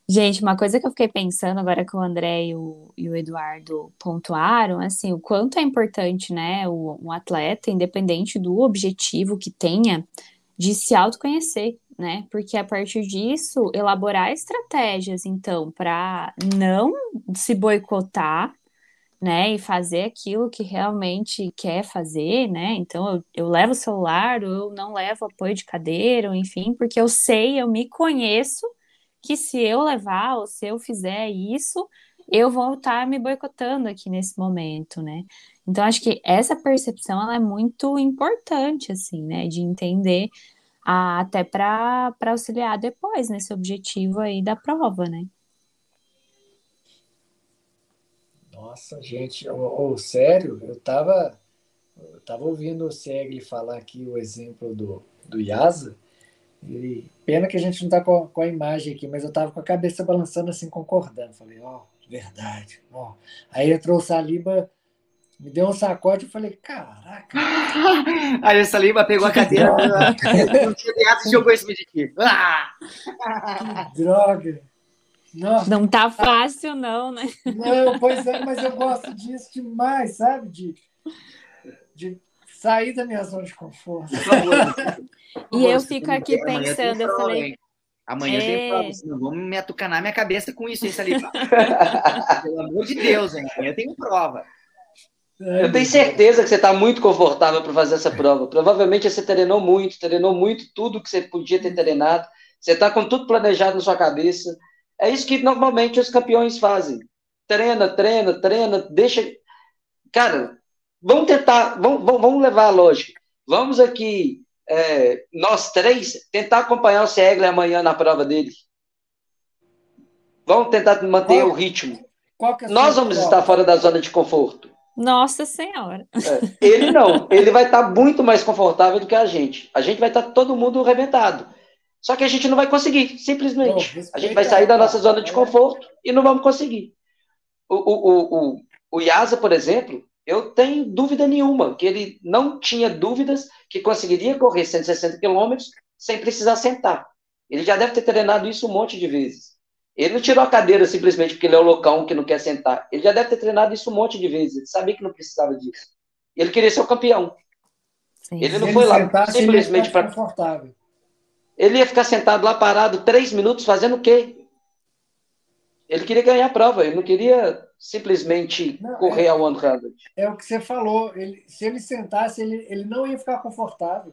Gente, uma coisa que eu fiquei pensando agora que o André e o, e o Eduardo pontuaram, assim, o quanto é importante, né, o, um atleta, independente do objetivo que tenha, de se autoconhecer, né? Porque a partir disso, elaborar estratégias, então, para não se boicotar, né? E fazer aquilo que realmente quer fazer, né? Então, eu, eu levo o celular, eu não levo apoio de cadeira, enfim, porque eu sei, eu me conheço que se eu levar ou se eu fizer isso, eu vou estar me boicotando aqui nesse momento, né? Então, acho que essa percepção ela é muito importante, assim, né? De entender a, até para auxiliar depois nesse objetivo aí da prova, né? Nossa, gente, oh, oh, sério, eu estava eu tava ouvindo o Segli falar aqui o exemplo do, do Yasa, e pena que a gente não está com, com, a imagem aqui, mas eu estava com a cabeça balançando assim, concordando. Falei, ó, oh, verdade. Ó. Aí entrou o Saliba me deu um sacode e falei, caraca. Aí essa Lima pegou a cadeira e jogou esse aqui. Ah! Que droga. Nossa. Não tá fácil, não, né? Não, pois é, mas eu gosto disso demais, sabe? De, de sair da minha zona de conforto. e eu fico aqui pensando, eu falei. Amanhã é... tem prova, senão vamos me atucanar minha cabeça com isso, hein, Saliba? Pelo amor de Deus, hein? Amanhã tem prova. Eu tenho certeza que você está muito confortável para fazer essa prova. Provavelmente você treinou muito, treinou muito tudo que você podia ter treinado. Você está com tudo planejado na sua cabeça. É isso que normalmente os campeões fazem. Treina, treina, treina, deixa. Cara, vamos tentar, vamos, vamos levar a lógica. Vamos aqui, é, nós três, tentar acompanhar o Segler amanhã na prova dele. Vamos tentar manter Qual? o ritmo. É nós vamos estar fora da zona de conforto. Nossa Senhora. É, ele não. Ele vai estar muito mais confortável do que a gente. A gente vai estar todo mundo arrebentado. Só que a gente não vai conseguir, simplesmente. a gente vai sair da nossa zona de conforto e não vamos conseguir. O, o, o, o Yasa, por exemplo, eu tenho dúvida nenhuma que ele não tinha dúvidas que conseguiria correr 160 quilômetros sem precisar sentar. Ele já deve ter treinado isso um monte de vezes. Ele não tirou a cadeira simplesmente porque ele é o loucão que não quer sentar. Ele já deve ter treinado isso um monte de vezes. Ele sabia que não precisava disso. Ele queria ser o campeão. Sim. Ele não foi lá simplesmente para. Ele ia ficar sentado lá parado três minutos fazendo o quê? Ele queria ganhar a prova. Ele não queria simplesmente não, correr é, a 100. É o que você falou. Ele, se ele sentasse, ele, ele não ia ficar confortável.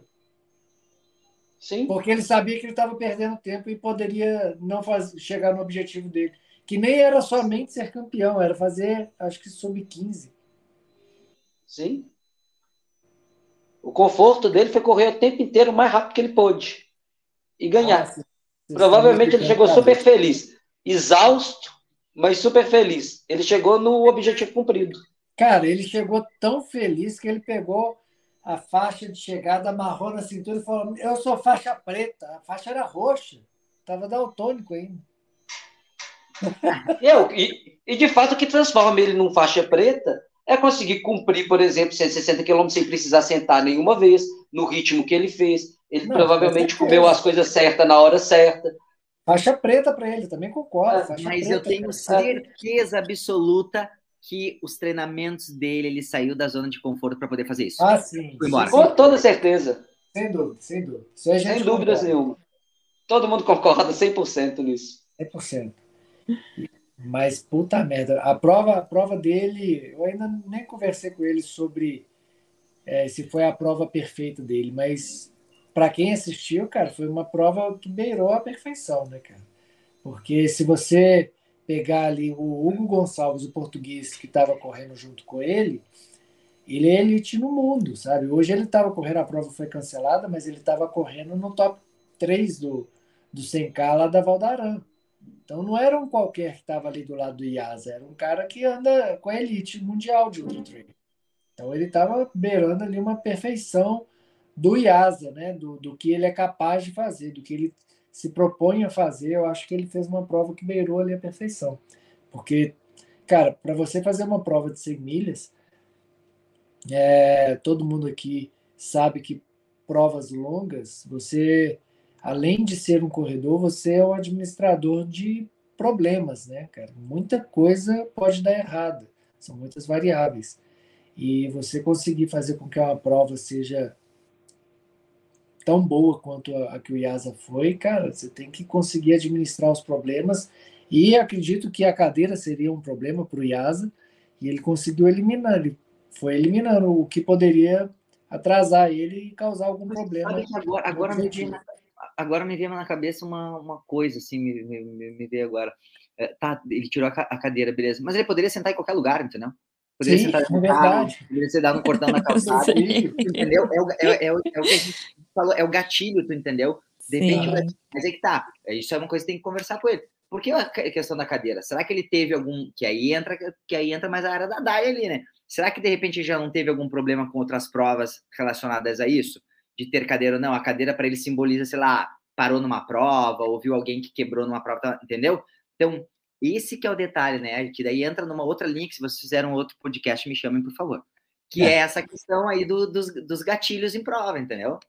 Sim. Porque ele sabia que ele estava perdendo tempo e poderia não fazer, chegar no objetivo dele. Que nem era somente ser campeão, era fazer, acho que sub-15. Sim. O conforto dele foi correr o tempo inteiro o mais rápido que ele pôde. E ganhar. Nossa, Provavelmente ele chegou super feliz. Exausto, mas super feliz. Ele chegou no objetivo cumprido. Cara, ele chegou tão feliz que ele pegou a faixa de chegada, amarrou na cintura e falou: Eu sou faixa preta. A faixa era roxa. Estava daltônico ainda. Eu, e, e, de fato o que transforma ele num faixa preta é conseguir cumprir, por exemplo, 160 quilômetros sem precisar sentar nenhuma vez, no ritmo que ele fez. Ele Não, provavelmente comeu as coisas certas na hora certa. Faixa preta para ele, também concordo. mas eu tenho certeza absoluta que os treinamentos dele, ele saiu da zona de conforto para poder fazer isso. Ah, sim. Foi embora. Com toda certeza. Sem dúvida, sem dúvida. Sem dúvidas nenhuma. Todo mundo concorda 100% nisso. 100%. Mas, puta merda, a prova, a prova dele, eu ainda nem conversei com ele sobre é, se foi a prova perfeita dele, mas para quem assistiu, cara, foi uma prova que beirou a perfeição, né, cara? Porque se você pegar ali o Hugo Gonçalves, o português que estava correndo junto com ele, ele é elite no mundo, sabe? Hoje ele estava correndo, a prova foi cancelada, mas ele estava correndo no top 3 do, do 100K lá da Valdaran. Então não era um qualquer que estava ali do lado do IASA, era um cara que anda com a elite mundial de ultra trail. Então ele estava beirando ali uma perfeição do IASA, né? Do, do que ele é capaz de fazer, do que ele se propõe a fazer, eu acho que ele fez uma prova que beirou ali a perfeição. Porque, cara, para você fazer uma prova de 100 milhas, é, todo mundo aqui sabe que provas longas, você, além de ser um corredor, você é um administrador de problemas, né, cara? Muita coisa pode dar errado, são muitas variáveis. E você conseguir fazer com que uma prova seja tão boa quanto a, a que o IASA foi, cara, você tem que conseguir administrar os problemas. E acredito que a cadeira seria um problema para o IASA, e ele conseguiu eliminar, ele foi eliminando o que poderia atrasar ele e causar algum Mas problema. agora, agora, na, agora me veio na cabeça uma, uma coisa, assim, me, me, me veio agora. É, tá, ele tirou a, a, cadeira, beleza. Mas ele poderia sentar em qualquer lugar, entendeu? Poderia Sim, sentar é verdade. poderia ser dado um cortão na calçada, entendeu? É o, é, é, o, é o que a gente falou, é o gatilho, tu entendeu? De repente, mas é que tá, isso é uma coisa que tem que conversar com ele. Por que a questão da cadeira? Será que ele teve algum. Que aí entra, que aí entra mais a área da DAI ali, né? Será que de repente já não teve algum problema com outras provas relacionadas a isso? De ter cadeira ou não? A cadeira para ele simboliza, sei lá, parou numa prova, ouviu alguém que quebrou numa prova, entendeu? Então, esse que é o detalhe, né? Que daí entra numa outra link, se vocês fizeram outro podcast, me chamem, por favor. Que é, é essa questão aí do, dos, dos gatilhos em prova, entendeu?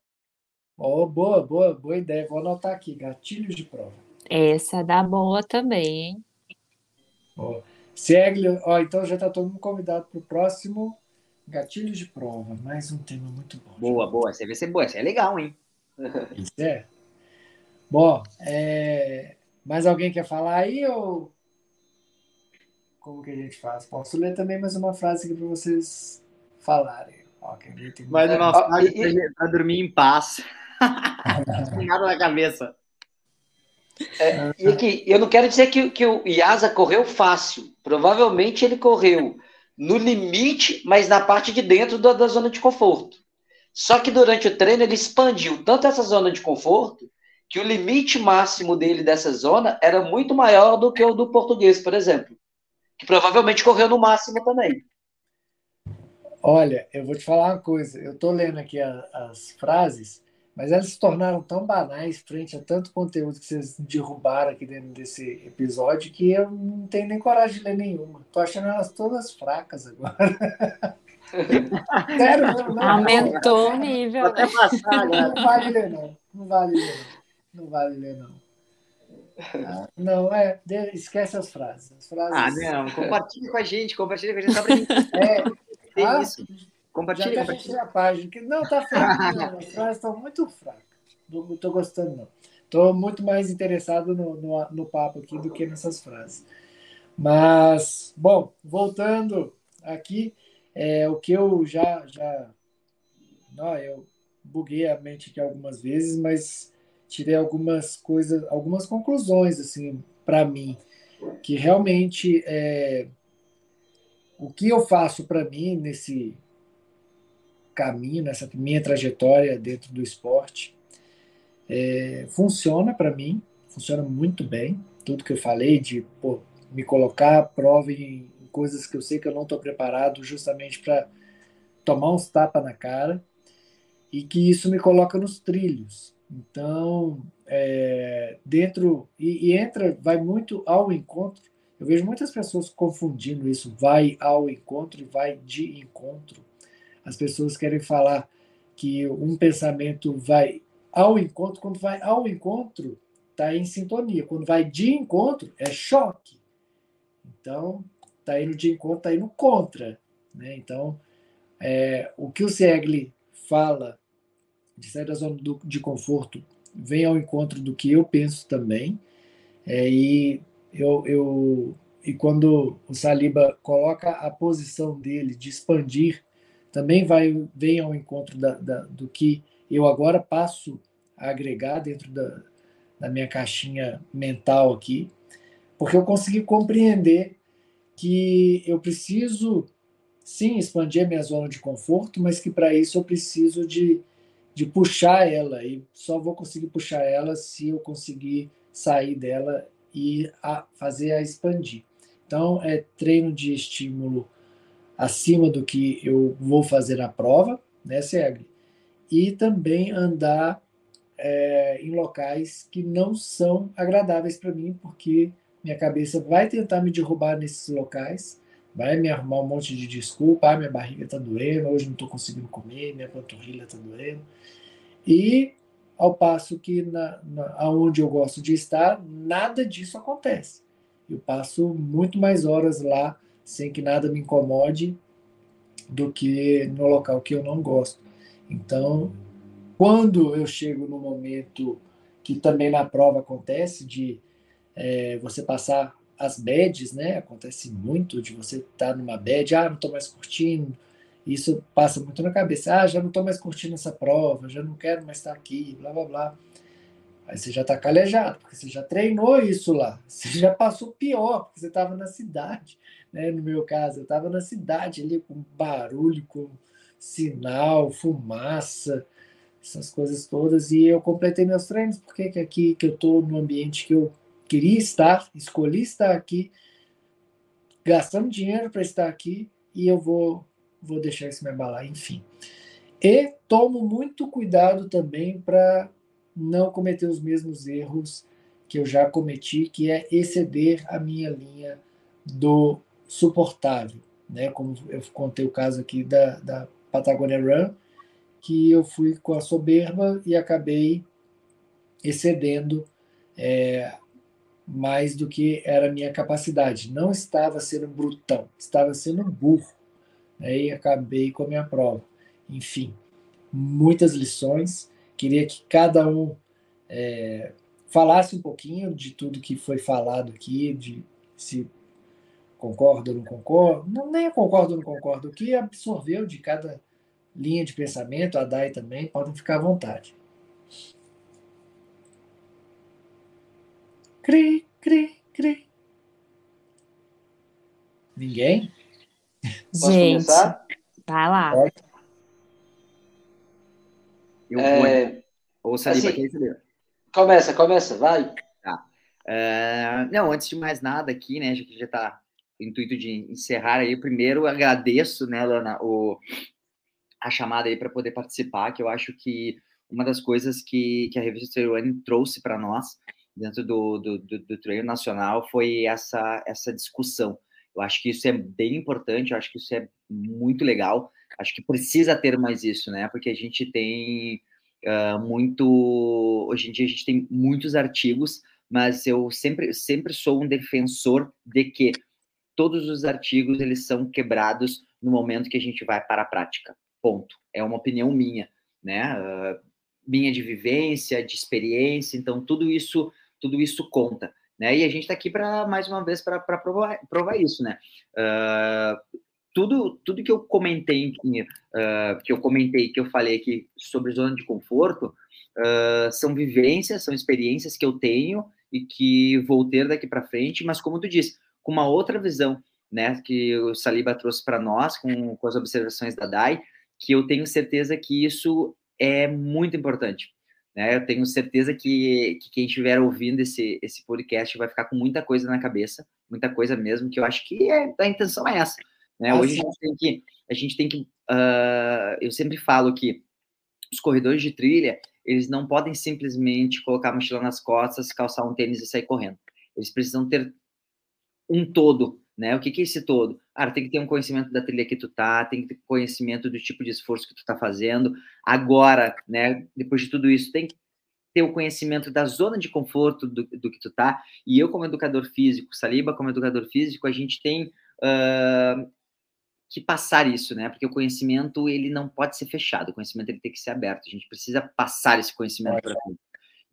Oh, boa, boa, boa ideia. Vou anotar aqui, gatilhos de prova. Essa dá boa também, hein? Oh. Segue, ó, então já está todo mundo convidado para o próximo Gatilhos de Prova. Mais um tema muito bom. Boa, boa. Você vai ser boa. Isso é legal, hein? Isso é. Bom, é... mais alguém quer falar aí ou como que a gente faz? Posso ler também mais uma frase aqui para vocês falarem. Ó, mais uma frase para dormir em paz. nada na cabeça. É, e aqui, eu não quero dizer que, que o Iasa correu fácil. Provavelmente ele correu no limite, mas na parte de dentro da, da, zona de conforto. Só que durante o treino ele expandiu tanto essa zona de conforto que o limite máximo dele dessa zona era muito maior do que o do português, por exemplo. Que provavelmente correu no máximo também. Olha, eu vou te falar uma coisa. Eu estou lendo aqui a, as frases mas elas se tornaram tão banais frente a tanto conteúdo que vocês derrubaram aqui dentro desse episódio que eu não tenho nem coragem de ler nenhuma. Tô achando elas todas fracas agora. Sério, não, não, Aumentou o nível. Né? Passar, não vale ler, não. Não vale ler. Não vale ler, não. Ah, não, é, esquece as frases. as frases. Ah, não, compartilhe com a gente, compartilhe com a gente. Só pra gente... É, ah, isso. Compartilha, Já compartilha. a página. Que, não, tá fraco. As frases estão muito fracas. Não estou gostando, não. Estou muito mais interessado no, no, no, papo aqui do que nessas frases. Mas, bom, voltando aqui, é, o que eu já. já não, eu buguei a mente aqui algumas vezes, mas tirei algumas coisas, algumas conclusões, assim, para mim, que realmente é, o que eu faço para mim nesse caminho, nessa minha trajetória dentro do esporte. É, funciona para mim, funciona muito bem. Tudo que eu falei de pô, me colocar à prova em coisas que eu sei que eu não estou preparado, justamente para tomar uns tapas na cara, e que isso me coloca nos trilhos. Então, é, dentro e, e entra, vai muito ao encontro. Eu vejo muitas pessoas confundindo isso, vai ao encontro e vai de encontro. As pessoas querem falar que um pensamento vai ao encontro, quando vai ao encontro, está em sintonia. Quando vai de encontro, é choque. Então, está indo de encontro, está indo contra. Né? Então, é, o que o Segli fala de sair da zona do, de conforto vem ao encontro do que eu penso também. É, e eu, eu e quando o Saliba coloca a posição dele de expandir também vai vem ao encontro da, da, do que eu agora passo a agregar dentro da, da minha caixinha mental aqui, porque eu consegui compreender que eu preciso sim expandir a minha zona de conforto, mas que para isso eu preciso de, de puxar ela e só vou conseguir puxar ela se eu conseguir sair dela e a, fazer a expandir. Então é treino de estímulo acima do que eu vou fazer na prova, né, Segre? E também andar é, em locais que não são agradáveis para mim, porque minha cabeça vai tentar me derrubar nesses locais, vai me arrumar um monte de desculpa, ah, minha barriga está doendo, hoje não estou conseguindo comer, minha panturrilha está doendo. E ao passo que na, na, aonde eu gosto de estar, nada disso acontece. Eu passo muito mais horas lá sem que nada me incomode do que no local que eu não gosto. Então, quando eu chego no momento que também na prova acontece de é, você passar as badges, né? Acontece muito de você estar tá numa badge, ah, não estou mais curtindo. Isso passa muito na cabeça. Ah, já não estou mais curtindo essa prova, já não quero mais estar aqui, blá blá blá. Aí você já está calejado, porque você já treinou isso lá. Você já passou pior, porque você estava na cidade. Né? No meu caso, eu estava na cidade ali com barulho, com sinal, fumaça, essas coisas todas. E eu completei meus treinos, porque que aqui que eu estou no ambiente que eu queria estar, escolhi estar aqui, gastando dinheiro para estar aqui, e eu vou, vou deixar isso me abalar, enfim. E tomo muito cuidado também para não cometer os mesmos erros que eu já cometi, que é exceder a minha linha do suportável, né? Como eu contei o caso aqui da, da Patagonia Run, que eu fui com a soberba e acabei excedendo é, mais do que era a minha capacidade. Não estava sendo brutão, estava sendo burro. Né? E acabei com a minha prova. Enfim, muitas lições Queria que cada um é, falasse um pouquinho de tudo que foi falado aqui, de se concorda ou não concorda, não nem concordo ou não concordo, o que absorveu de cada linha de pensamento, a DAI também, podem ficar à vontade. Cri, cri, cri. Ninguém? Posso Gente, começar? vai lá. Pode. Eu é... Ou Saliba, assim, quem saber? Começa, começa, vai. Tá. Uh, não, antes de mais nada aqui, né, já que já está intuito de encerrar aí, primeiro agradeço, né, Lana, o, a chamada aí para poder participar, que eu acho que uma das coisas que, que a revista Trail trouxe para nós dentro do, do, do, do Trail Nacional foi essa, essa discussão. Eu acho que isso é bem importante, eu acho que isso é muito legal. Acho que precisa ter mais isso, né? Porque a gente tem uh, muito. Hoje em dia a gente tem muitos artigos, mas eu sempre, sempre sou um defensor de que todos os artigos eles são quebrados no momento que a gente vai para a prática. Ponto. É uma opinião minha, né? Uh, minha de vivência, de experiência, então tudo isso, tudo isso conta. Né? E a gente está aqui para mais uma vez para provar, provar isso, né? Uh, tudo, tudo que eu comentei, uh, que eu comentei, que eu falei aqui sobre zona de conforto, uh, são vivências, são experiências que eu tenho e que vou ter daqui para frente, mas como tu disse, com uma outra visão, né, que o Saliba trouxe para nós, com, com as observações da DAI, que eu tenho certeza que isso é muito importante. Né? Eu tenho certeza que, que quem estiver ouvindo esse, esse podcast vai ficar com muita coisa na cabeça, muita coisa mesmo, que eu acho que é, a intenção é essa. Né? Hoje a gente tem que, a gente tem que uh, eu sempre falo que os corredores de trilha, eles não podem simplesmente colocar a mochila nas costas, calçar um tênis e sair correndo. Eles precisam ter um todo, né? O que, que é esse todo? Ah, tem que ter um conhecimento da trilha que tu tá, tem que ter conhecimento do tipo de esforço que tu tá fazendo. Agora, né, depois de tudo isso, tem que ter o conhecimento da zona de conforto do, do que tu tá. E eu, como educador físico, Saliba, como educador físico, a gente tem uh, que passar isso, né? Porque o conhecimento ele não pode ser fechado, o conhecimento ele tem que ser aberto. A gente precisa passar esse conhecimento para frente.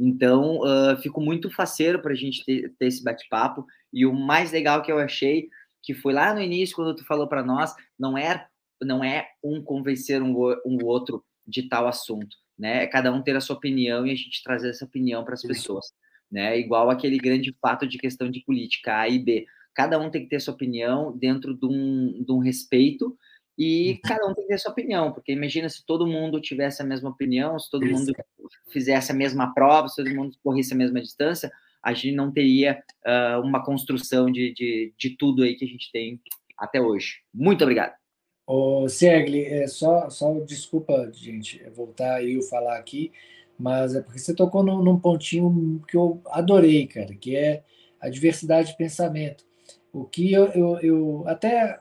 Então, uh, fico muito faceiro para a gente ter, ter esse bate-papo. E o mais legal que eu achei, que foi lá no início, quando tu falou para nós, não é, não é um convencer um, um outro de tal assunto, né? É cada um ter a sua opinião e a gente trazer essa opinião para as pessoas, né? Igual aquele grande fato de questão de política A e B cada um tem que ter sua opinião dentro de um, de um respeito e uhum. cada um tem que ter sua opinião, porque imagina se todo mundo tivesse a mesma opinião, se todo mundo fizesse a mesma prova, se todo mundo corresse a mesma distância, a gente não teria uh, uma construção de, de, de tudo aí que a gente tem até hoje. Muito obrigado. Ô, Segli, é só, só desculpa, gente, voltar aí eu falar aqui, mas é porque você tocou num, num pontinho que eu adorei, cara, que é a diversidade de pensamento. O que eu, eu, eu até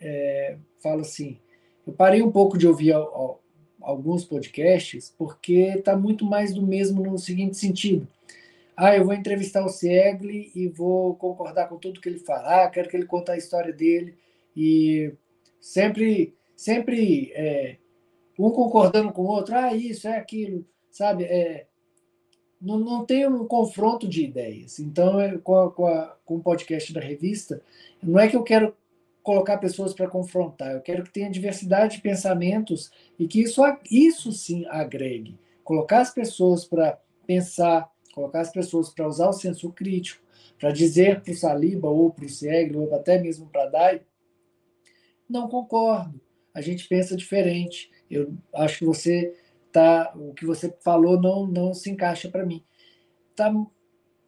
é, falo assim, eu parei um pouco de ouvir alguns podcasts porque está muito mais do mesmo no seguinte sentido. Ah, eu vou entrevistar o Segli e vou concordar com tudo que ele falar, quero que ele conte a história dele e sempre, sempre é, um concordando com o outro, ah, isso, é aquilo, sabe? É, não, não tem um confronto de ideias. Então, é, com, a, com, a, com o podcast da revista, não é que eu quero colocar pessoas para confrontar, eu quero que tenha diversidade de pensamentos e que isso, isso sim agregue. Colocar as pessoas para pensar, colocar as pessoas para usar o senso crítico, para dizer para o Saliba ou para o Siegel, ou até mesmo para Dai, não concordo. A gente pensa diferente. Eu acho que você tá, o que você falou não não se encaixa para mim. Tá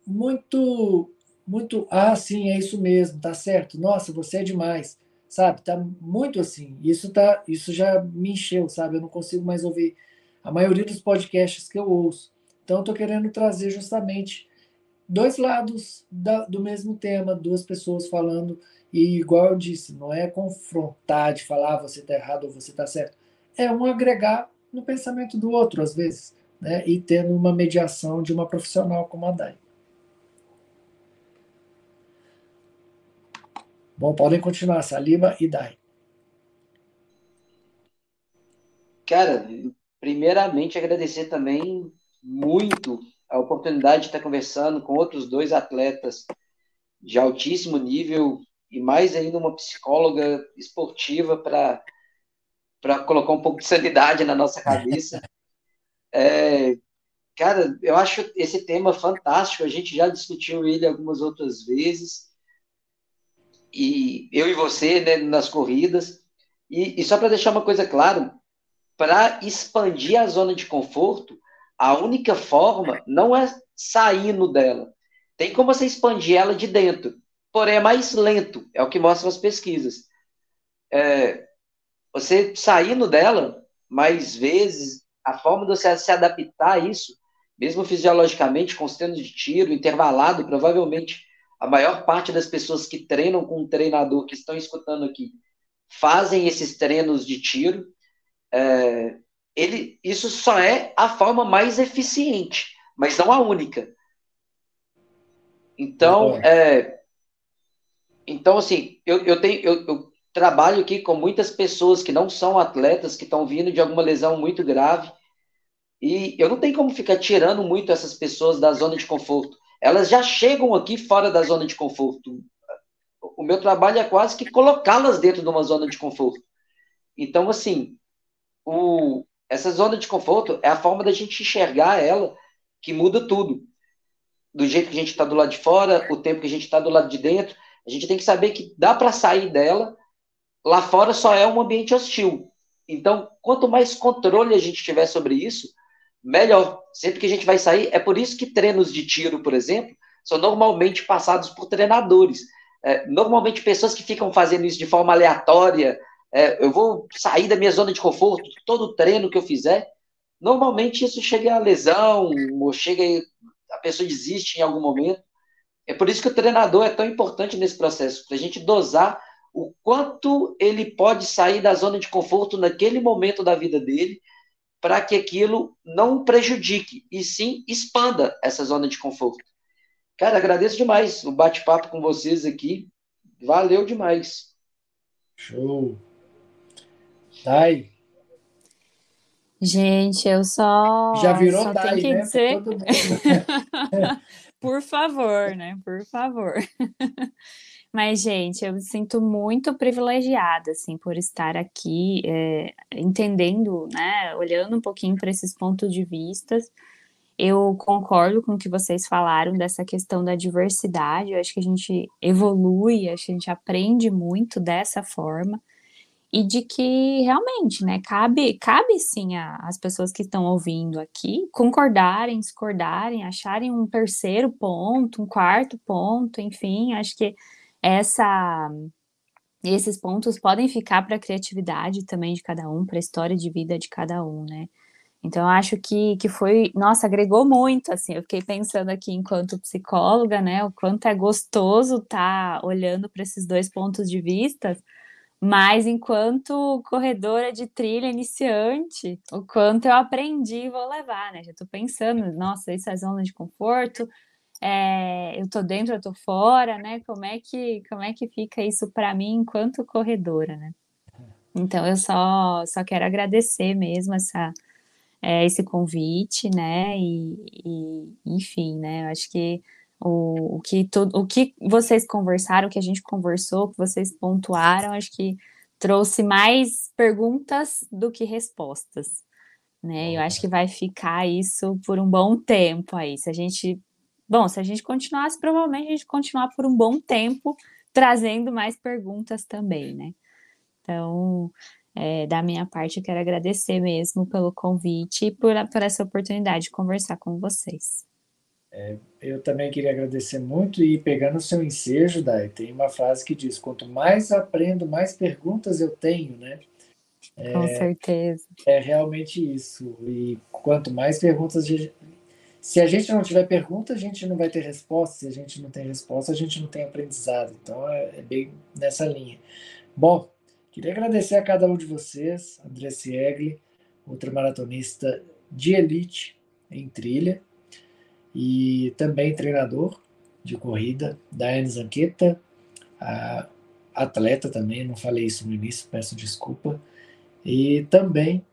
muito muito ah, sim, é isso mesmo, tá certo. Nossa, você é demais. Sabe? Tá muito assim. Isso tá isso já me encheu, sabe? Eu não consigo mais ouvir a maioria dos podcasts que eu ouço. Então eu tô querendo trazer justamente dois lados da, do mesmo tema, duas pessoas falando, e igual eu disse, não é confrontar de falar ah, você está errado ou você está certo, é um agregar no pensamento do outro, às vezes, né? e tendo uma mediação de uma profissional como a Dai. Bom, podem continuar, Salima e Dai. Cara, primeiramente agradecer também muito a oportunidade de estar conversando com outros dois atletas de altíssimo nível e mais ainda uma psicóloga esportiva para para colocar um pouco de sanidade na nossa cabeça. É, cara, eu acho esse tema fantástico. A gente já discutiu ele algumas outras vezes. E eu e você, né, nas corridas. E, e só para deixar uma coisa clara, para expandir a zona de conforto, a única forma não é saindo dela. Tem como você expandir ela de dentro, porém é mais lento, é o que mostram as pesquisas. É, você saindo dela, mais vezes, a forma de você se adaptar a isso, mesmo fisiologicamente, com os treinos de tiro, intervalado, provavelmente a maior parte das pessoas que treinam com um treinador que estão escutando aqui fazem esses treinos de tiro. É, ele, isso só é a forma mais eficiente, mas não a única. Então, é, então assim, eu, eu tenho, eu, eu, trabalho aqui com muitas pessoas que não são atletas, que estão vindo de alguma lesão muito grave, e eu não tenho como ficar tirando muito essas pessoas da zona de conforto. Elas já chegam aqui fora da zona de conforto. O meu trabalho é quase que colocá-las dentro de uma zona de conforto. Então, assim, o, essa zona de conforto é a forma da gente enxergar ela que muda tudo. Do jeito que a gente está do lado de fora, o tempo que a gente está do lado de dentro, a gente tem que saber que dá para sair dela. Lá fora só é um ambiente hostil. Então, quanto mais controle a gente tiver sobre isso, melhor. Sempre que a gente vai sair, é por isso que treinos de tiro, por exemplo, são normalmente passados por treinadores. É, normalmente pessoas que ficam fazendo isso de forma aleatória, é, eu vou sair da minha zona de conforto, todo treino que eu fizer, normalmente isso chega a lesão, ou chega a pessoa desiste em algum momento. É por isso que o treinador é tão importante nesse processo, para a gente dosar o quanto ele pode sair da zona de conforto naquele momento da vida dele, para que aquilo não prejudique, e sim expanda essa zona de conforto. Cara, agradeço demais o bate-papo com vocês aqui. Valeu demais. Show. Dai. Gente, eu só. Já virou só Dai, que né? Dizer... Por favor, né? Por favor. Mas, gente, eu me sinto muito privilegiada, assim, por estar aqui, é, entendendo, né, olhando um pouquinho para esses pontos de vista. Eu concordo com o que vocês falaram dessa questão da diversidade. Eu acho que a gente evolui, acho que a gente aprende muito dessa forma e de que realmente, né, cabe, cabe sim às pessoas que estão ouvindo aqui concordarem, discordarem, acharem um terceiro ponto, um quarto ponto, enfim, acho que essa esses pontos podem ficar para a criatividade também de cada um, para a história de vida de cada um, né? Então, acho que, que foi, nossa, agregou muito, assim, eu fiquei pensando aqui enquanto psicóloga, né, o quanto é gostoso estar tá olhando para esses dois pontos de vista, mas enquanto corredora de trilha iniciante, o quanto eu aprendi e vou levar, né? Já estou pensando, nossa, isso é zona de conforto, é, eu estou dentro, eu estou fora, né? Como é que como é que fica isso para mim enquanto corredora, né? Então, eu só, só quero agradecer mesmo essa, é, esse convite, né? E, e, enfim, né? Eu acho que o, o, que tudo, o que vocês conversaram, o que a gente conversou, o que vocês pontuaram, acho que trouxe mais perguntas do que respostas. Né? Eu acho que vai ficar isso por um bom tempo aí. Se a gente. Bom, se a gente continuasse, provavelmente a gente continuar por um bom tempo trazendo mais perguntas também, né? Então, é, da minha parte, eu quero agradecer mesmo pelo convite e por, por essa oportunidade de conversar com vocês. É, eu também queria agradecer muito e pegando o seu ensejo, Dai, tem uma frase que diz: quanto mais aprendo, mais perguntas eu tenho, né? É, com certeza. É realmente isso. E quanto mais perguntas. Se a gente não tiver pergunta, a gente não vai ter resposta. Se a gente não tem resposta, a gente não tem aprendizado. Então é, é bem nessa linha. Bom, Queria agradecer a cada um de vocês, André Siegli, ultramaratonista de elite em trilha e também treinador de corrida, Daiane Zanqueta, atleta também, não falei isso no início, peço desculpa, e também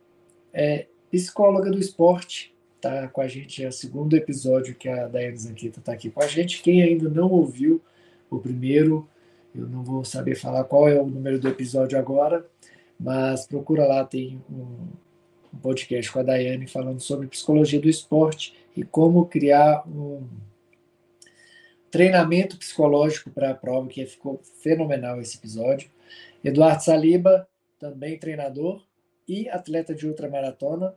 é psicóloga do esporte, tá com a gente, é o segundo episódio que a Daiane Zanqueta está aqui com a gente. Quem ainda não ouviu o primeiro, eu não vou saber falar qual é o número do episódio agora, mas procura lá, tem um podcast com a Daiane falando sobre psicologia do esporte e como criar um treinamento psicológico para a prova, que ficou fenomenal esse episódio. Eduardo Saliba, também treinador e atleta de ultramaratona.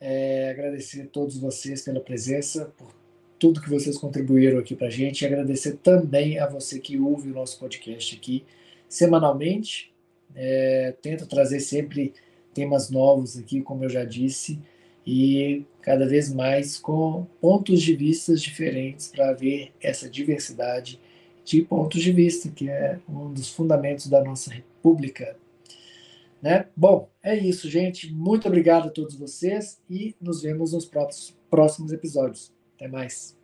É, agradecer a todos vocês pela presença, por tudo que vocês contribuíram aqui para a gente e agradecer também a você que ouve o nosso podcast aqui semanalmente. É, tento trazer sempre temas novos aqui, como eu já disse, e cada vez mais com pontos de vista diferentes para ver essa diversidade de pontos de vista, que é um dos fundamentos da nossa república. Né? Bom, é isso, gente. Muito obrigado a todos vocês e nos vemos nos próximos, episódios. Até mais.